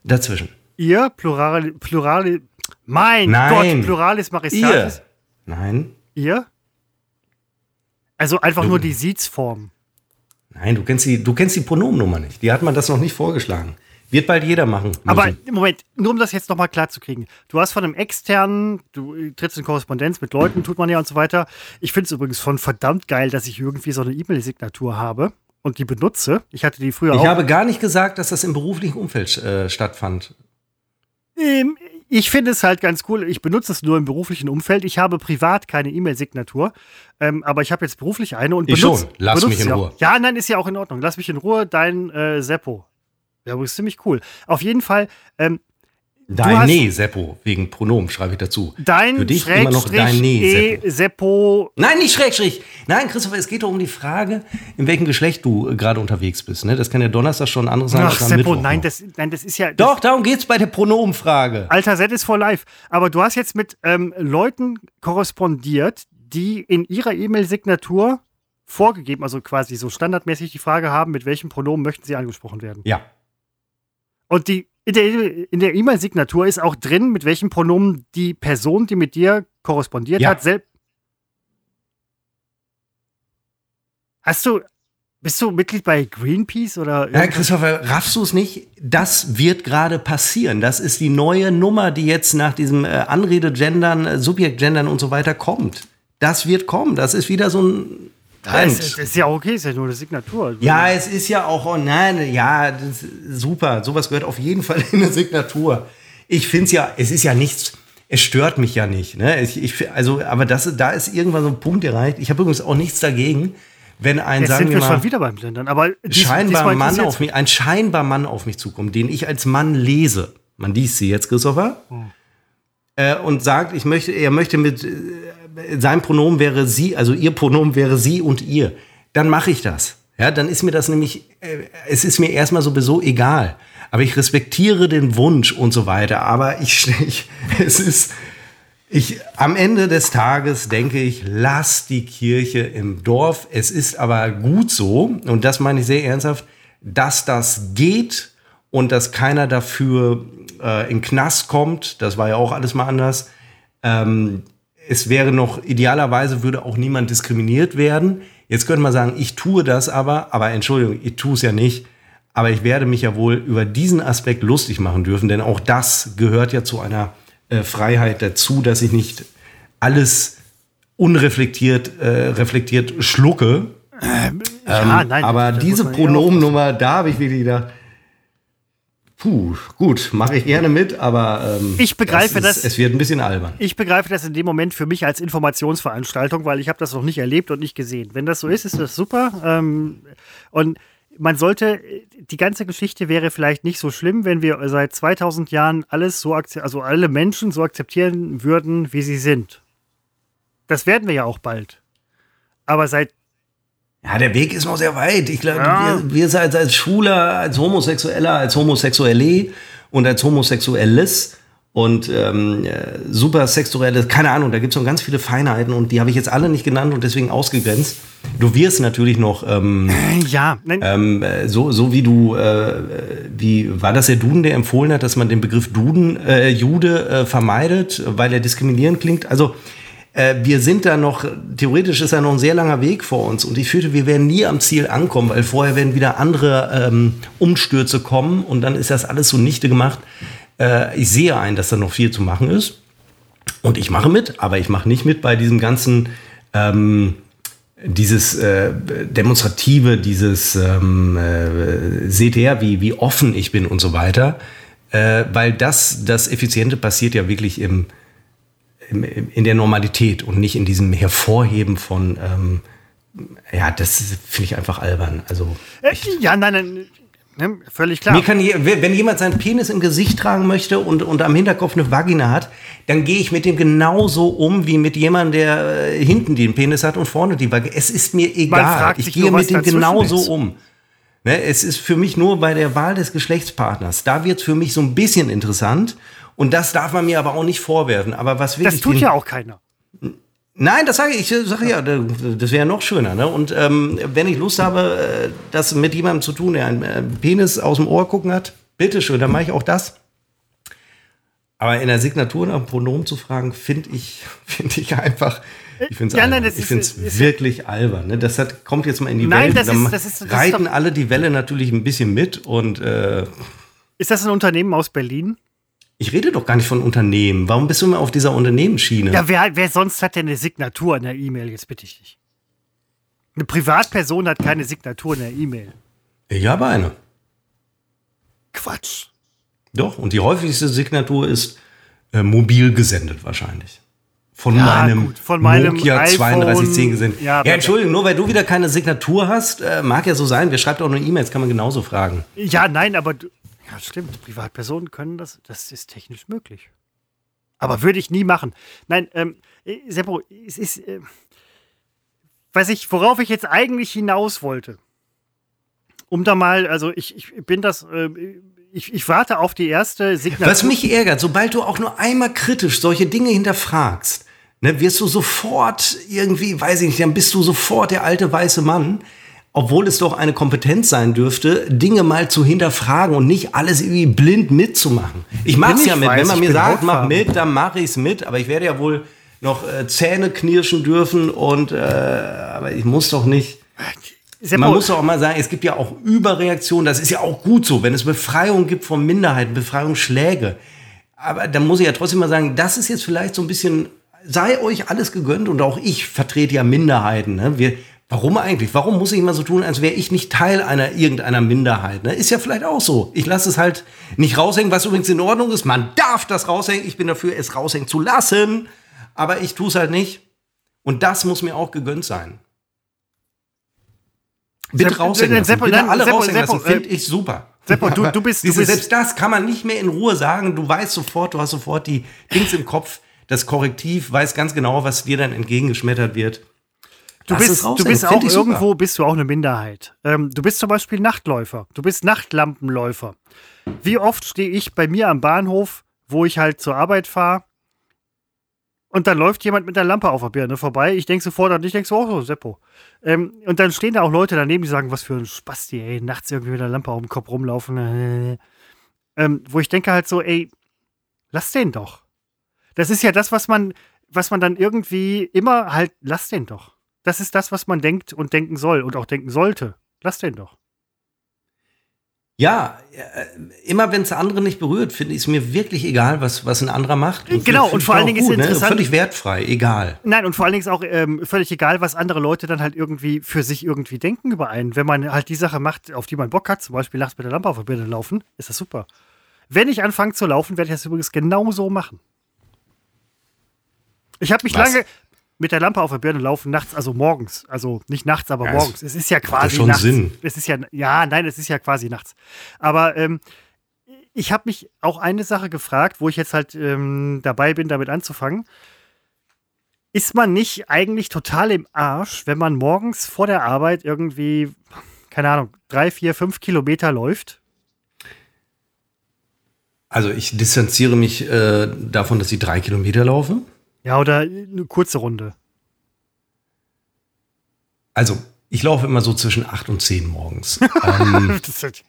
dazwischen. Ihr, Plural, Plural, mein Nein. Gott, Pluralis Majestatis. Ihr. Nein. Ihr? Also einfach du. nur die Siezform. Nein, du kennst die, du kennst die Pronomennummer nicht. Die hat man das noch nicht vorgeschlagen. Wird bald jeder machen. Müssen. Aber Moment, nur um das jetzt nochmal klar zu kriegen. Du hast von einem externen, du trittst in Korrespondenz mit Leuten, tut man ja und so weiter. Ich finde es übrigens von verdammt geil, dass ich irgendwie so eine E-Mail-Signatur habe und die benutze. Ich hatte die früher ich auch. Ich habe gar nicht gesagt, dass das im beruflichen Umfeld äh, stattfand. Ähm, ich finde es halt ganz cool. Ich benutze es nur im beruflichen Umfeld. Ich habe privat keine E-Mail-Signatur, ähm, aber ich habe jetzt beruflich eine und ich benutze. Ich schon. Lass mich in Ruhe. Ja, nein, ist ja auch in Ordnung. Lass mich in Ruhe. Dein äh, Seppo. Ja, ist ziemlich cool. Auf jeden Fall. Ähm, Dein Nee, Seppo, wegen Pronomen schreibe ich dazu. Dein Für dich immer noch dein Nee, e Seppo. Seppo. Nein, nicht Schrägstrich. Nein, Christopher, es geht doch um die Frage, in welchem Geschlecht du äh, gerade unterwegs bist. Ne? Das kann ja Donnerstag schon anders sein Ach, Seppo, Mittwoch. Nein, das, nein, das ist ja. Das doch, darum geht es bei der Pronomenfrage. Alter, Set ist for life. Aber du hast jetzt mit ähm, Leuten korrespondiert, die in ihrer E-Mail-Signatur vorgegeben, also quasi so standardmäßig die Frage haben, mit welchem Pronomen möchten sie angesprochen werden. Ja. Und die in der E-Mail-Signatur ist auch drin, mit welchem Pronomen die Person, die mit dir korrespondiert ja. hat, selbst. Hast du, bist du Mitglied bei Greenpeace oder? Ja, Christopher, raffst du es nicht? Das wird gerade passieren. Das ist die neue Nummer, die jetzt nach diesem äh, Anrede-Gendern, äh, Subjekt-Gendern und so weiter kommt. Das wird kommen. Das ist wieder so ein Trend. Das, ist ja okay, ist ja nur eine Signatur. Ja, es ist ja auch, oh nein, ja, super. Sowas gehört auf jeden Fall in eine Signatur. Ich finde es ja, es ist ja nichts, es stört mich ja nicht. Ne? Ich, ich, also, aber das, da ist irgendwann so ein Punkt erreicht. Ich habe übrigens auch nichts dagegen, wenn ein, Jetzt sagen sind wir, wir mal, schon wieder beim Blendern, aber dies, scheinbar Mann auf mich, ein scheinbar Mann auf mich zukommt, den ich als Mann lese. Man liest sie jetzt, Christopher. Hm. Äh, und sagt, ich möchte, er möchte mit, äh, sein Pronomen wäre sie, also ihr Pronomen wäre sie und ihr, dann mache ich das. Ja, dann ist mir das nämlich, äh, es ist mir erstmal sowieso egal. Aber ich respektiere den Wunsch und so weiter. Aber ich, ich es ist, ich, am Ende des Tages denke ich, lass die Kirche im Dorf. Es ist aber gut so, und das meine ich sehr ernsthaft, dass das geht und dass keiner dafür äh, in Knast kommt. Das war ja auch alles mal anders. Ähm, es wäre noch, idealerweise würde auch niemand diskriminiert werden. Jetzt könnte man sagen, ich tue das aber, aber Entschuldigung, ich tue es ja nicht. Aber ich werde mich ja wohl über diesen Aspekt lustig machen dürfen, denn auch das gehört ja zu einer äh, Freiheit dazu, dass ich nicht alles unreflektiert äh, reflektiert schlucke. Ähm, ja, nein, aber diese Pronomennummer, da habe ich wirklich gedacht, Puh, gut, mache ich gerne mit, aber ähm, ich begreife das, ist, das, Es wird ein bisschen albern. Ich begreife das in dem Moment für mich als Informationsveranstaltung, weil ich habe das noch nicht erlebt und nicht gesehen. Wenn das so ist, ist das super. Ähm, und man sollte, die ganze Geschichte wäre vielleicht nicht so schlimm, wenn wir seit 2000 Jahren alles so, also alle Menschen so akzeptieren würden, wie sie sind. Das werden wir ja auch bald. Aber seit ja, der Weg ist noch sehr weit. Ich glaube, ja. wir, wir als, als Schwuler, als Homosexueller, als Homosexuelle und als Homosexuelles und ähm, äh, supersexuelle, keine Ahnung, da gibt es noch ganz viele Feinheiten und die habe ich jetzt alle nicht genannt und deswegen ausgegrenzt. Du wirst natürlich noch, ähm, ja, ähm, äh, so, so wie du, äh, wie war das der Duden, der empfohlen hat, dass man den Begriff Duden, äh, Jude äh, vermeidet, weil er diskriminierend klingt. Also äh, wir sind da noch, theoretisch ist da noch ein sehr langer Weg vor uns. Und ich fürchte, wir werden nie am Ziel ankommen, weil vorher werden wieder andere ähm, Umstürze kommen. Und dann ist das alles zunichte gemacht. Äh, ich sehe ein, dass da noch viel zu machen ist. Und ich mache mit, aber ich mache nicht mit bei diesem ganzen, ähm, dieses äh, demonstrative, dieses ähm, äh, seht her, wie, wie offen ich bin und so weiter, äh, weil das, das Effiziente passiert ja wirklich im, in der Normalität und nicht in diesem Hervorheben von, ähm, ja, das finde ich einfach albern. Also, äh, ja, nein, nein, Ne? Völlig klar. Mir kann, wenn jemand seinen Penis im Gesicht tragen möchte und, und am Hinterkopf eine Vagina hat, dann gehe ich mit dem genauso um wie mit jemandem, der äh, hinten den Penis hat und vorne die Vagina. Es ist mir egal. Ich gehe nur, mit dem genauso ist. um. Ne, es ist für mich nur bei der Wahl des Geschlechtspartners. Da wird es für mich so ein bisschen interessant. Und das darf man mir aber auch nicht vorwerfen. Aber was wirklich. Das tut ja auch keiner. Nein, das sage ich. Ich sage ja, das wäre noch schöner. Ne? Und ähm, wenn ich Lust habe, äh, das mit jemandem zu tun, der einen äh, Penis aus dem Ohr gucken hat, bitteschön, dann mache ich auch das. Aber in der Signatur nach einem Pronomen zu fragen, finde ich, finde ich einfach. Ich finde es ja, ich find's ist, wirklich ist, albern. Ne? Das hat, kommt jetzt mal in die nein, Welt. Das ist, das ist, das reiten alle die Welle natürlich ein bisschen mit. Und, äh, ist das ein Unternehmen aus Berlin? Ich rede doch gar nicht von Unternehmen. Warum bist du immer auf dieser Unternehmensschiene? Ja, wer, wer sonst hat denn eine Signatur in der E-Mail? Jetzt bitte ich dich. Eine Privatperson hat keine Signatur in der E-Mail. Ich habe eine. Quatsch. Doch, und die häufigste Signatur ist äh, mobil gesendet wahrscheinlich. Von ja, meinem, gut, von meinem Nokia iPhone, 3210 gesendet. Ja, ja Entschuldigung, nur weil du wieder keine Signatur hast, äh, mag ja so sein. Wer schreibt auch nur E-Mails, kann man genauso fragen. Ja, nein, aber du, ja, stimmt. Privatpersonen können das, das ist technisch möglich. Aber würde ich nie machen. Nein, ähm, äh, Seppo, es ist, äh, weiß ich, worauf ich jetzt eigentlich hinaus wollte. Um da mal, also ich, ich bin das, äh, ich, ich warte auf die erste Signatur. Was mich ärgert, sobald du auch nur einmal kritisch solche Dinge hinterfragst, ne, wirst du sofort irgendwie, weiß ich nicht, dann bist du sofort der alte weiße Mann, obwohl es doch eine Kompetenz sein dürfte, Dinge mal zu hinterfragen und nicht alles irgendwie blind mitzumachen. Ich mache es ja mit. Weiß, Wenn man mir sagt, mach mit, dann mache ich es mit. Aber ich werde ja wohl noch äh, Zähne knirschen dürfen und äh, aber ich muss doch nicht. Man muss doch auch mal sagen, es gibt ja auch Überreaktionen. Das ist ja auch gut so, wenn es Befreiung gibt von Minderheiten, Befreiungsschläge. Aber dann muss ich ja trotzdem mal sagen, das ist jetzt vielleicht so ein bisschen sei euch alles gegönnt und auch ich vertrete ja Minderheiten. Ne? Wir, Warum eigentlich? Warum muss ich immer so tun, als wäre ich nicht Teil einer irgendeiner Minderheit? Ne? Ist ja vielleicht auch so. Ich lasse es halt nicht raushängen, was übrigens in Ordnung ist. Man darf das raushängen. Ich bin dafür, es raushängen zu lassen. Aber ich tue es halt nicht. Und das muss mir auch gegönnt sein. Bitte Sepp, raushängen lassen. Seppo, Bitte alle Seppo, raushängen lassen. Finde ich super. Seppo, du, du bist, du bist selbst das kann man nicht mehr in Ruhe sagen. Du weißt sofort, du hast sofort die Dings im Kopf. Das Korrektiv weiß ganz genau, was dir dann entgegengeschmettert wird. Du bist, du bist auch irgendwo super. bist du auch eine Minderheit. Ähm, du bist zum Beispiel Nachtläufer. Du bist Nachtlampenläufer. Wie oft stehe ich bei mir am Bahnhof, wo ich halt zur Arbeit fahre, und dann läuft jemand mit der Lampe auf der Birne vorbei. Ich denke sofort an dich, denkst du auch so, Seppo. Ähm, und dann stehen da auch Leute daneben, die sagen, was für ein Spasti, ey, nachts irgendwie mit der Lampe auf dem Kopf rumlaufen. Ähm, wo ich denke halt so, ey, lass den doch. Das ist ja das, was man, was man dann irgendwie immer halt, lass den doch. Das ist das, was man denkt und denken soll und auch denken sollte. Lass den doch. Ja, äh, immer wenn es andere nicht berührt, finde ich es mir wirklich egal, was, was ein anderer macht. Und genau, und vor allen Dingen ist es ne? interessant. Ne? Völlig wertfrei, egal. Nein, und vor allen Dingen ist auch ähm, völlig egal, was andere Leute dann halt irgendwie für sich irgendwie denken über einen. Wenn man halt die Sache macht, auf die man Bock hat, zum Beispiel nachts mit der Lampe auf der Birne laufen, ist das super. Wenn ich anfange zu laufen, werde ich das übrigens genauso machen. Ich habe mich was? lange, mit der Lampe auf der Birne laufen nachts, also morgens. Also nicht nachts, aber ja, morgens. Es ist ja quasi schon nachts. Sinn. Es ist ja, ja, nein, es ist ja quasi nachts. Aber ähm, ich habe mich auch eine Sache gefragt, wo ich jetzt halt ähm, dabei bin, damit anzufangen. Ist man nicht eigentlich total im Arsch, wenn man morgens vor der Arbeit irgendwie, keine Ahnung, drei, vier, fünf Kilometer läuft? Also ich distanziere mich äh, davon, dass ich drei Kilometer laufe. Ja, oder eine kurze Runde. Also, ich laufe immer so zwischen 8 und 10 morgens. ähm,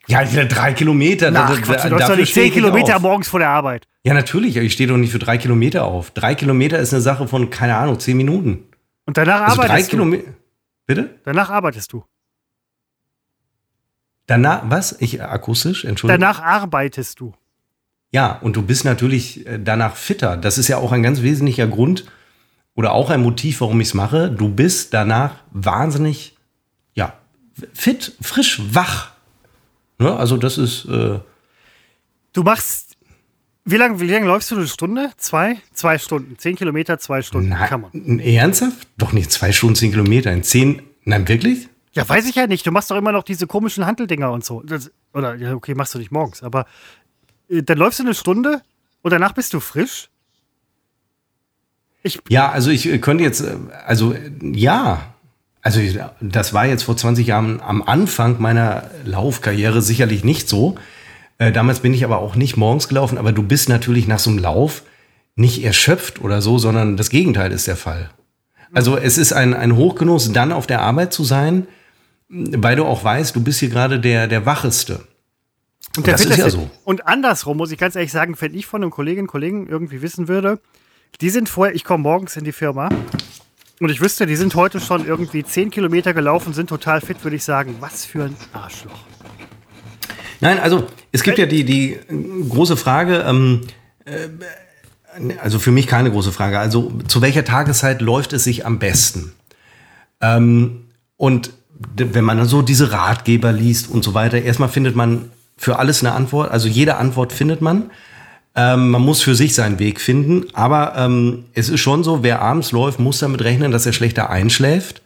ja, wieder drei Kilometer. Na, da, Quatsch, du hast doch nicht 10 Kilometer morgens vor der Arbeit. Ja, natürlich. Ich stehe doch nicht für drei Kilometer auf. Drei Kilometer ist eine Sache von, keine Ahnung, 10 Minuten. Und danach also arbeitest drei du. Bitte? Danach arbeitest du. Danach, was? Ich akustisch, Entschuldigung. Danach arbeitest du. Ja, und du bist natürlich äh, danach fitter. Das ist ja auch ein ganz wesentlicher Grund, oder auch ein Motiv, warum ich es mache. Du bist danach wahnsinnig, ja, fit, frisch, wach. Ne? Also das ist. Äh du machst. Wie lange wie lang läufst du? Eine Stunde? Zwei? Zwei Stunden. Zehn Kilometer, zwei Stunden. Nein, Kann man. Ernsthaft? Doch nicht zwei Stunden, zehn Kilometer. In zehn. Nein, wirklich? Ja, weiß ich ja nicht. Du machst doch immer noch diese komischen Handeldinger und so. Das, oder, ja, okay, machst du nicht morgens. Aber dann läufst du eine Stunde und danach bist du frisch? Ich ja, also ich äh, könnte jetzt, äh, also ja, also das war jetzt vor 20 Jahren am Anfang meiner Laufkarriere sicherlich nicht so. Äh, damals bin ich aber auch nicht morgens gelaufen, aber du bist natürlich nach so einem Lauf nicht erschöpft oder so, sondern das Gegenteil ist der Fall. Also es ist ein, ein Hochgenuss, dann auf der Arbeit zu sein, weil du auch weißt, du bist hier gerade der, der Wacheste. Und, das ist ja so. Und andersrum muss ich ganz ehrlich sagen, wenn ich von einem Kolleginnen und Kollegen irgendwie wissen würde, die sind vorher, ich komme morgens in die Firma und ich wüsste, die sind heute schon irgendwie 10 Kilometer gelaufen, sind total fit, würde ich sagen, was für ein Arschloch. Nein, also es gibt ja die, die große Frage, ähm, äh, also für mich keine große Frage, also zu welcher Tageszeit läuft es sich am besten? Ähm, und wenn man dann so diese Ratgeber liest und so weiter, erstmal findet man für alles eine Antwort, also jede Antwort findet man. Ähm, man muss für sich seinen Weg finden, aber ähm, es ist schon so, wer abends läuft, muss damit rechnen, dass er schlechter einschläft,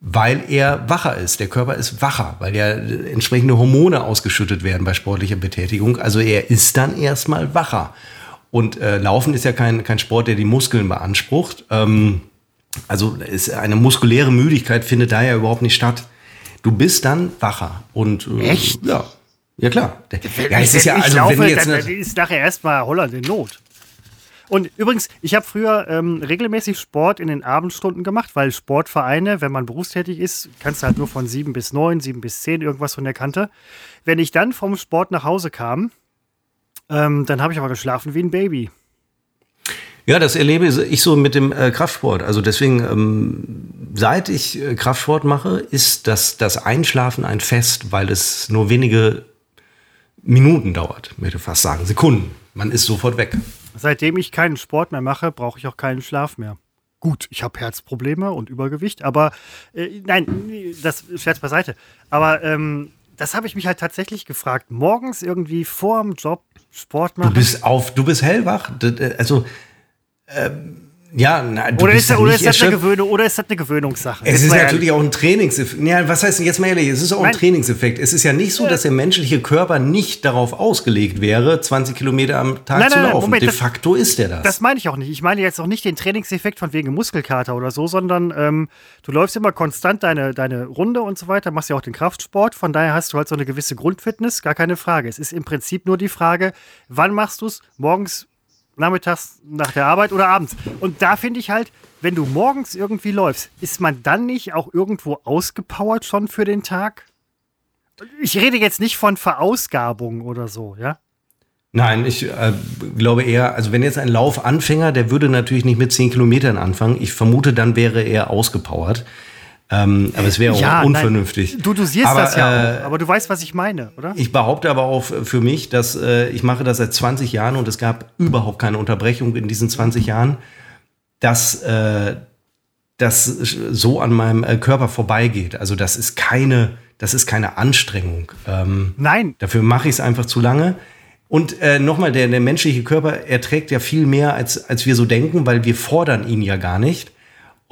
weil er wacher ist. Der Körper ist wacher, weil ja entsprechende Hormone ausgeschüttet werden bei sportlicher Betätigung. Also er ist dann erstmal wacher. Und äh, Laufen ist ja kein, kein Sport, der die Muskeln beansprucht. Ähm, also ist eine muskuläre Müdigkeit findet da ja überhaupt nicht statt. Du bist dann wacher. Und äh, Echt? ja. Ja, klar. Ja, es ist ja, also, laufe, wenn jetzt dann, ist nachher erstmal Holland in Not. Und übrigens, ich habe früher ähm, regelmäßig Sport in den Abendstunden gemacht, weil Sportvereine, wenn man berufstätig ist, kannst du halt nur von sieben bis neun, sieben bis zehn irgendwas von der Kante. Wenn ich dann vom Sport nach Hause kam, ähm, dann habe ich aber geschlafen wie ein Baby. Ja, das erlebe ich so mit dem äh, Kraftsport. Also deswegen, ähm, seit ich äh, Kraftsport mache, ist das, das Einschlafen ein Fest, weil es nur wenige Minuten dauert, möchte fast sagen, Sekunden. Man ist sofort weg. Seitdem ich keinen Sport mehr mache, brauche ich auch keinen Schlaf mehr. Gut, ich habe Herzprobleme und Übergewicht, aber äh, nein, das Scherz beiseite. Aber ähm, das habe ich mich halt tatsächlich gefragt. Morgens irgendwie vor dem Job Sport machen. Du bist auf, du bist hellwach. Also ähm, ja, na, oder, ist, oder, ist das eine Gewöhnung, oder ist das eine Gewöhnungssache? Es ist natürlich auch ein Trainingseffekt. Ja, was heißt denn jetzt mal ehrlich? Es ist auch Nein. ein Trainingseffekt. Es ist ja nicht so, dass der menschliche Körper nicht darauf ausgelegt wäre, 20 Kilometer am Tag nein, zu laufen. Moment, De facto ist er das. Das meine ich auch nicht. Ich meine jetzt auch nicht den Trainingseffekt von wegen Muskelkater oder so, sondern ähm, du läufst immer konstant deine, deine Runde und so weiter, machst ja auch den Kraftsport. Von daher hast du halt so eine gewisse Grundfitness, gar keine Frage. Es ist im Prinzip nur die Frage, wann machst du es? Morgens nachmittags nach der Arbeit oder abends. Und da finde ich halt, wenn du morgens irgendwie läufst, ist man dann nicht auch irgendwo ausgepowert schon für den Tag? Ich rede jetzt nicht von Verausgabung oder so, ja? Nein, ich äh, glaube eher, also wenn jetzt ein Laufanfänger, der würde natürlich nicht mit 10 Kilometern anfangen. Ich vermute, dann wäre er ausgepowert. Ähm, aber es wäre ja, auch unvernünftig. Nein, du dosierst aber, das ja auch, aber du weißt, was ich meine, oder? Ich behaupte aber auch für mich, dass äh, ich mache das seit 20 Jahren und es gab überhaupt keine Unterbrechung in diesen 20 Jahren, dass äh, das so an meinem äh, Körper vorbeigeht. Also das ist keine, das ist keine Anstrengung. Ähm, Nein. Dafür mache ich es einfach zu lange. Und äh, nochmal, der, der menschliche Körper erträgt ja viel mehr, als, als wir so denken, weil wir fordern ihn ja gar nicht.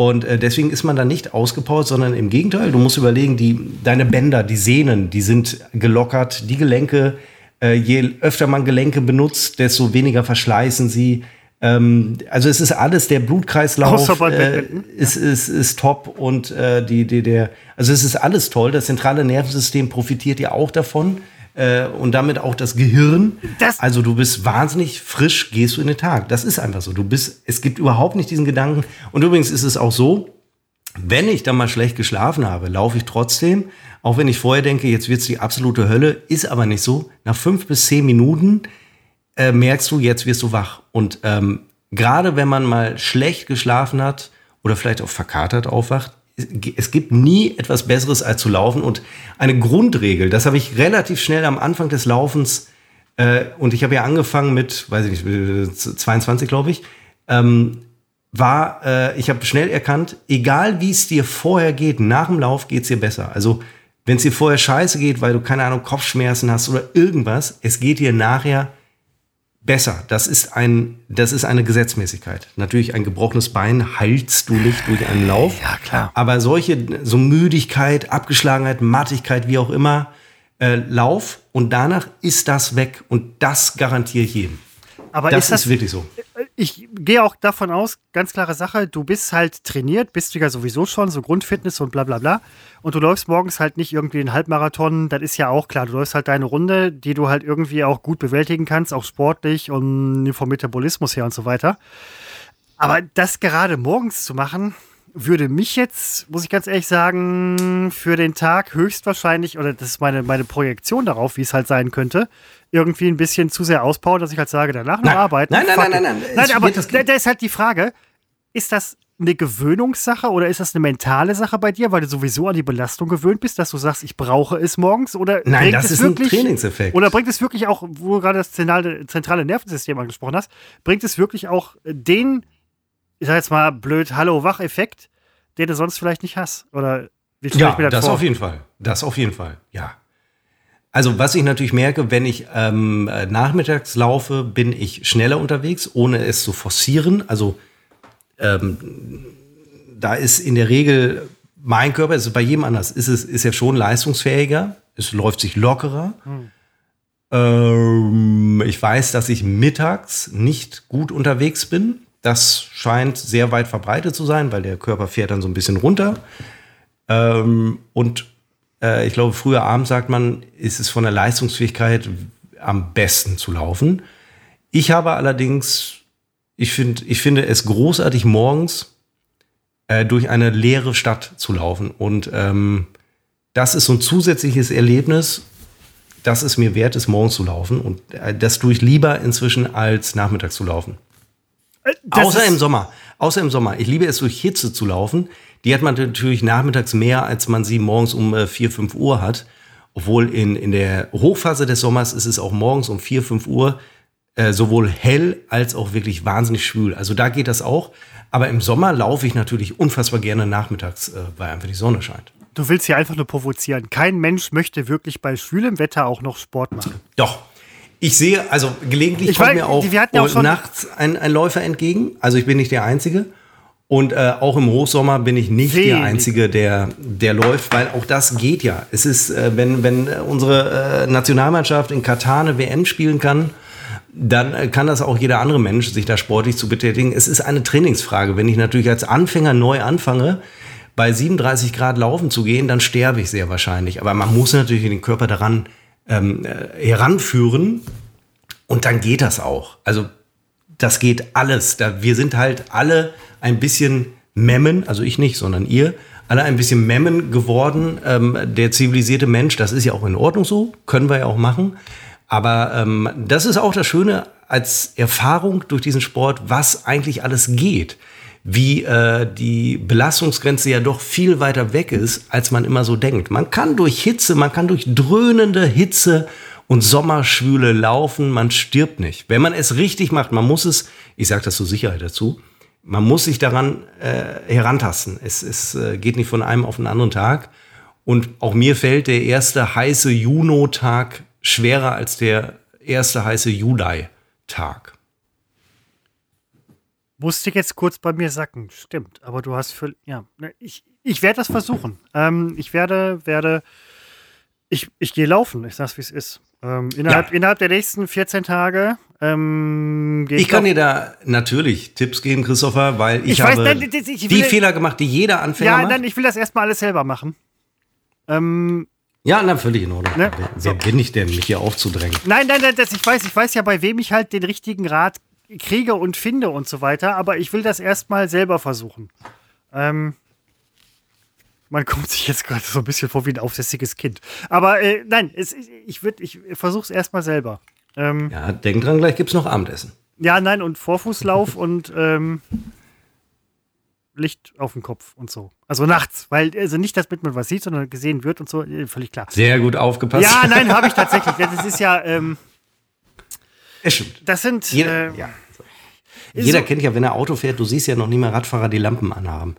Und äh, deswegen ist man da nicht ausgepowert, sondern im Gegenteil, du musst überlegen, die, deine Bänder, die Sehnen, die sind gelockert, die Gelenke, äh, je öfter man Gelenke benutzt, desto weniger verschleißen sie. Ähm, also es ist alles, der Blutkreislauf äh, ist, ist, ist top und äh, die, die, der, also es ist alles toll. Das zentrale Nervensystem profitiert ja auch davon äh, und damit auch das Gehirn. Das also du bist wahnsinnig frisch, gehst du in den Tag. Das ist einfach so. Du bist, es gibt überhaupt nicht diesen Gedanken. Und übrigens ist es auch so, wenn ich dann mal schlecht geschlafen habe, laufe ich trotzdem, auch wenn ich vorher denke, jetzt wird es die absolute Hölle, ist aber nicht so. Nach fünf bis zehn Minuten äh, merkst du, jetzt wirst du wach. Und ähm, gerade wenn man mal schlecht geschlafen hat oder vielleicht auch verkatert aufwacht, es gibt nie etwas Besseres als zu laufen. Und eine Grundregel, das habe ich relativ schnell am Anfang des Laufens, äh, und ich habe ja angefangen mit, weiß ich nicht, 22, glaube ich. Ähm, war, äh, ich habe schnell erkannt, egal wie es dir vorher geht, nach dem Lauf geht es dir besser. Also wenn es dir vorher scheiße geht, weil du keine Ahnung, Kopfschmerzen hast oder irgendwas, es geht dir nachher besser. Das ist ein, das ist eine Gesetzmäßigkeit. Natürlich ein gebrochenes Bein heilst du nicht durch einen Lauf. Ja, klar. Aber solche, so Müdigkeit, Abgeschlagenheit, Mattigkeit, wie auch immer, äh, Lauf und danach ist das weg und das garantiere ich jedem. Aber das ist das ist wirklich so. Ich gehe auch davon aus, ganz klare Sache, du bist halt trainiert, bist du ja sowieso schon, so Grundfitness und bla bla bla. Und du läufst morgens halt nicht irgendwie einen Halbmarathon, das ist ja auch klar. Du läufst halt deine Runde, die du halt irgendwie auch gut bewältigen kannst, auch sportlich und vom Metabolismus her und so weiter. Aber das gerade morgens zu machen, würde mich jetzt, muss ich ganz ehrlich sagen, für den Tag höchstwahrscheinlich, oder das ist meine, meine Projektion darauf, wie es halt sein könnte, irgendwie ein bisschen zu sehr ausbauen, dass ich halt sage, danach noch arbeiten. Nein, nein, nein, nein, nein. Nein, aber da, ist halt die Frage, ist das eine Gewöhnungssache oder ist das eine mentale Sache bei dir, weil du sowieso an die Belastung gewöhnt bist, dass du sagst, ich brauche es morgens? Oder Nein, bringt das es ist ein wirklich, Trainingseffekt. Oder bringt es wirklich auch, wo du gerade das zentrale, zentrale Nervensystem angesprochen hast, bringt es wirklich auch den, ich sag jetzt mal blöd, Hallo-Wach-Effekt, den du sonst vielleicht nicht hast? Oder wie Ja, ich mir das, das vor? auf jeden Fall. Das auf jeden Fall, ja. Also was ich natürlich merke, wenn ich ähm, äh, nachmittags laufe, bin ich schneller unterwegs, ohne es zu forcieren. Also ähm, da ist in der Regel mein Körper, es ist bei jedem anders, ist es ist ja schon leistungsfähiger. Es läuft sich lockerer. Ähm, ich weiß, dass ich mittags nicht gut unterwegs bin. Das scheint sehr weit verbreitet zu sein, weil der Körper fährt dann so ein bisschen runter. Ähm, und äh, ich glaube, früher abends sagt man, ist es von der Leistungsfähigkeit am besten zu laufen. Ich habe allerdings, ich, find, ich finde es großartig, morgens äh, durch eine leere Stadt zu laufen. Und ähm, das ist so ein zusätzliches Erlebnis, das es mir wert ist, morgens zu laufen. Und äh, das tue ich lieber inzwischen, als nachmittags zu laufen. Äh, das Außer im Sommer. Außer im Sommer. Ich liebe es, durch Hitze zu laufen. Die hat man natürlich nachmittags mehr, als man sie morgens um äh, 4, 5 Uhr hat. Obwohl in, in der Hochphase des Sommers ist es auch morgens um 4, 5 Uhr äh, sowohl hell als auch wirklich wahnsinnig schwül. Also da geht das auch. Aber im Sommer laufe ich natürlich unfassbar gerne nachmittags, äh, weil einfach die Sonne scheint. Du willst hier einfach nur provozieren. Kein Mensch möchte wirklich bei schwülem Wetter auch noch Sport machen. Doch. Ich sehe, also gelegentlich Ich kommt mir auch, ja schon- nachts ein, ein Läufer entgegen. Also ich bin nicht der Einzige. Und äh, auch im Hochsommer bin ich nicht Wenig. der Einzige, der, der läuft, weil auch das geht ja. Es ist, äh, wenn, wenn unsere äh, Nationalmannschaft in Katar eine WM spielen kann, dann äh, kann das auch jeder andere Mensch, sich da sportlich zu betätigen. Es ist eine Trainingsfrage. Wenn ich natürlich als Anfänger neu anfange, bei 37 Grad laufen zu gehen, dann sterbe ich sehr wahrscheinlich. Aber man muss natürlich den Körper daran ähm, äh, heranführen und dann geht das auch. Also das geht alles. Da, wir sind halt alle ein bisschen Memmen, also ich nicht, sondern ihr, alle ein bisschen Memmen geworden. Ähm, der zivilisierte Mensch, das ist ja auch in Ordnung so, können wir ja auch machen. Aber ähm, das ist auch das Schöne als Erfahrung durch diesen Sport, was eigentlich alles geht. Wie äh, die Belastungsgrenze ja doch viel weiter weg ist, als man immer so denkt. Man kann durch Hitze, man kann durch dröhnende Hitze und Sommerschwüle laufen, man stirbt nicht. Wenn man es richtig macht, man muss es, ich sage das zur Sicherheit dazu, man muss sich daran äh, herantasten. Es, es äh, geht nicht von einem auf den anderen Tag. Und auch mir fällt der erste heiße Juno-Tag schwerer als der erste heiße Juli-Tag. Musste jetzt kurz bei mir sacken, stimmt. Aber du hast für. Ja, ne, ich, ich werde das versuchen. Ähm, ich werde, werde. Ich, ich gehe laufen, ich sag's wie es ist. Ähm, innerhalb, Ja. innerhalb der nächsten 14 Tage ähm, gehe Ich kann dir da natürlich Tipps geben, Christopher, weil ich, Ich weiß, habe nein, das- ich die Fehler gemacht, die jeder Anfänger Ja, macht. nein, ich will das erstmal alles selber machen. Ähm, ja, na, völlig in Ordnung. Ne? Wer, wer bin ich denn, mich hier aufzudrängen? Nein, nein, nein, das, ich weiß, ich weiß ja, bei wem ich halt den richtigen Rat kriege und finde und so weiter, aber ich will das erstmal selber versuchen. Ähm, man kommt sich jetzt gerade so ein bisschen vor wie ein aufsässiges Kind. Aber äh, nein, es, ich, würd, ich versuche es erstmal selber. Ähm, Ja, denk dran, gleich gibt's noch Abendessen. ja, nein, und Vorfußlauf und ähm, Licht auf dem Kopf und so. Also nachts, weil, also nicht, damit man was sieht, sondern gesehen wird und so, äh, völlig klar. Sehr gut aufgepasst. Ja, nein, habe ich tatsächlich. Das ist ja, ähm, Es stimmt. das sind. Jeder, äh, ja. Jeder kennt ja, wenn er Auto fährt, du siehst ja noch nie mal Radfahrer die Lampen anhaben.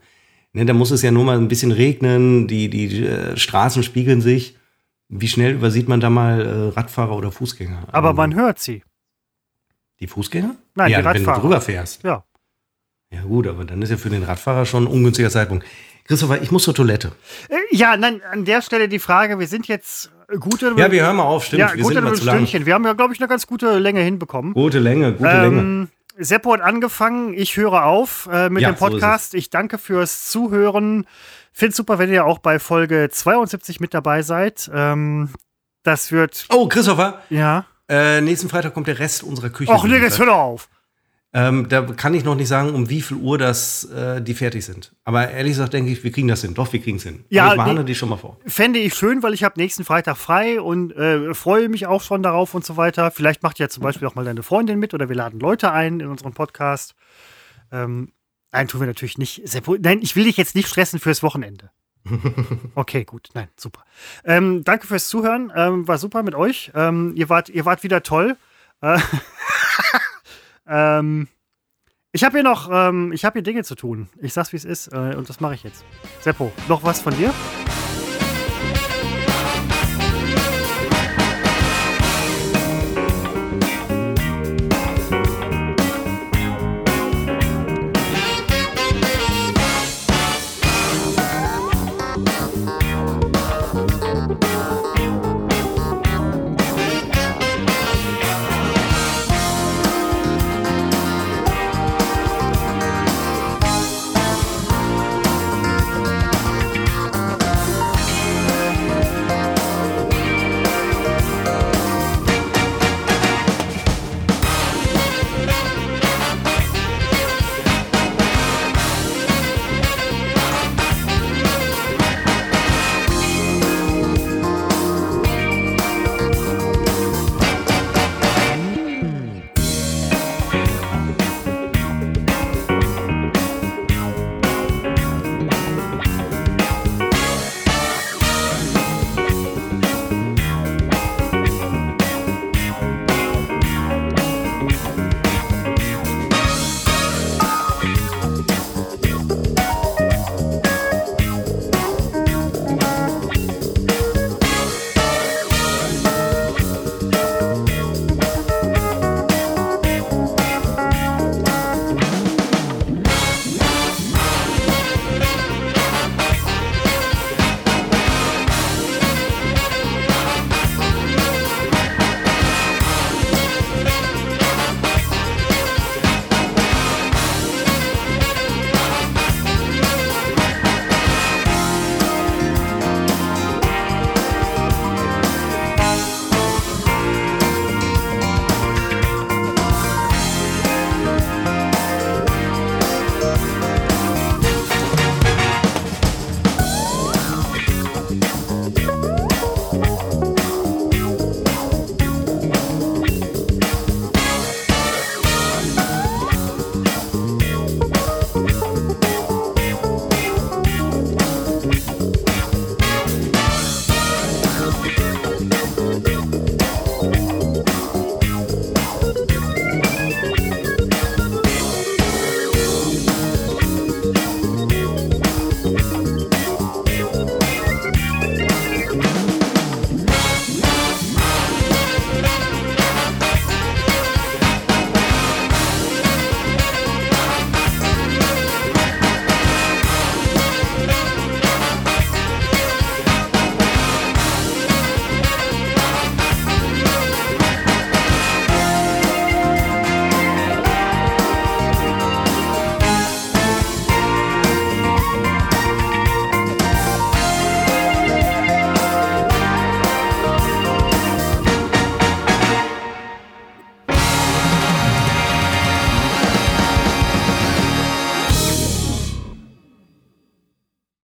Ne, da muss es ja nur mal ein bisschen regnen, die, die äh, Straßen spiegeln sich. Wie schnell übersieht man da mal äh, Radfahrer oder Fußgänger? Aber Ähm, man hört sie. Die Fußgänger? Nein, ja, die wenn Radfahrer. du drüber fährst. Ja. Ja gut, aber dann ist ja für den Radfahrer schon ein ungünstiger Zeitpunkt. Christopher, ich muss zur Toilette. Äh, Ja, nein, an der Stelle die Frage, wir sind jetzt gute. Ja, wir hören mal auf, stimmt. ja, wir gute. Stündchen. Wir haben ja, glaube ich, eine ganz gute Länge hinbekommen. Gute Länge, gute Länge. Ähm, Seppo hat angefangen, ich höre auf äh, mit Ja, dem so Podcast. ich danke fürs Zuhören. Find's super, wenn ihr auch bei Folge 72 mit dabei seid. Ähm, das wird, Oh, Christopher, ja. äh, nächsten Freitag kommt der Rest unserer Küche. Och, nee, jetzt hör doch auf. Ähm, da kann ich noch nicht sagen, um wie viel Uhr das, äh, die fertig sind. Aber ehrlich gesagt denke ich, wir kriegen das hin. Doch, wir kriegen es hin. Ja, Aber ich warne nee. dich schon mal vor. Fände ich schön, weil ich habe nächsten Freitag frei und äh, freue mich auch schon darauf und so weiter. Vielleicht macht ja zum Beispiel auch mal deine Freundin mit oder wir laden Leute ein in unseren Podcast. Ähm, nein, tun wir natürlich nicht. Nein, ich will dich jetzt nicht stressen fürs Wochenende. Okay, gut, nein, super. Ähm, danke fürs Zuhören, ähm, war super mit euch. Ähm, ihr, wart, ihr wart wieder toll. Äh, ähm, ich habe hier noch, ähm, ich habe hier Dinge zu tun. Ich sag's, wie es ist äh, und das mache ich jetzt. Seppo, noch was von dir?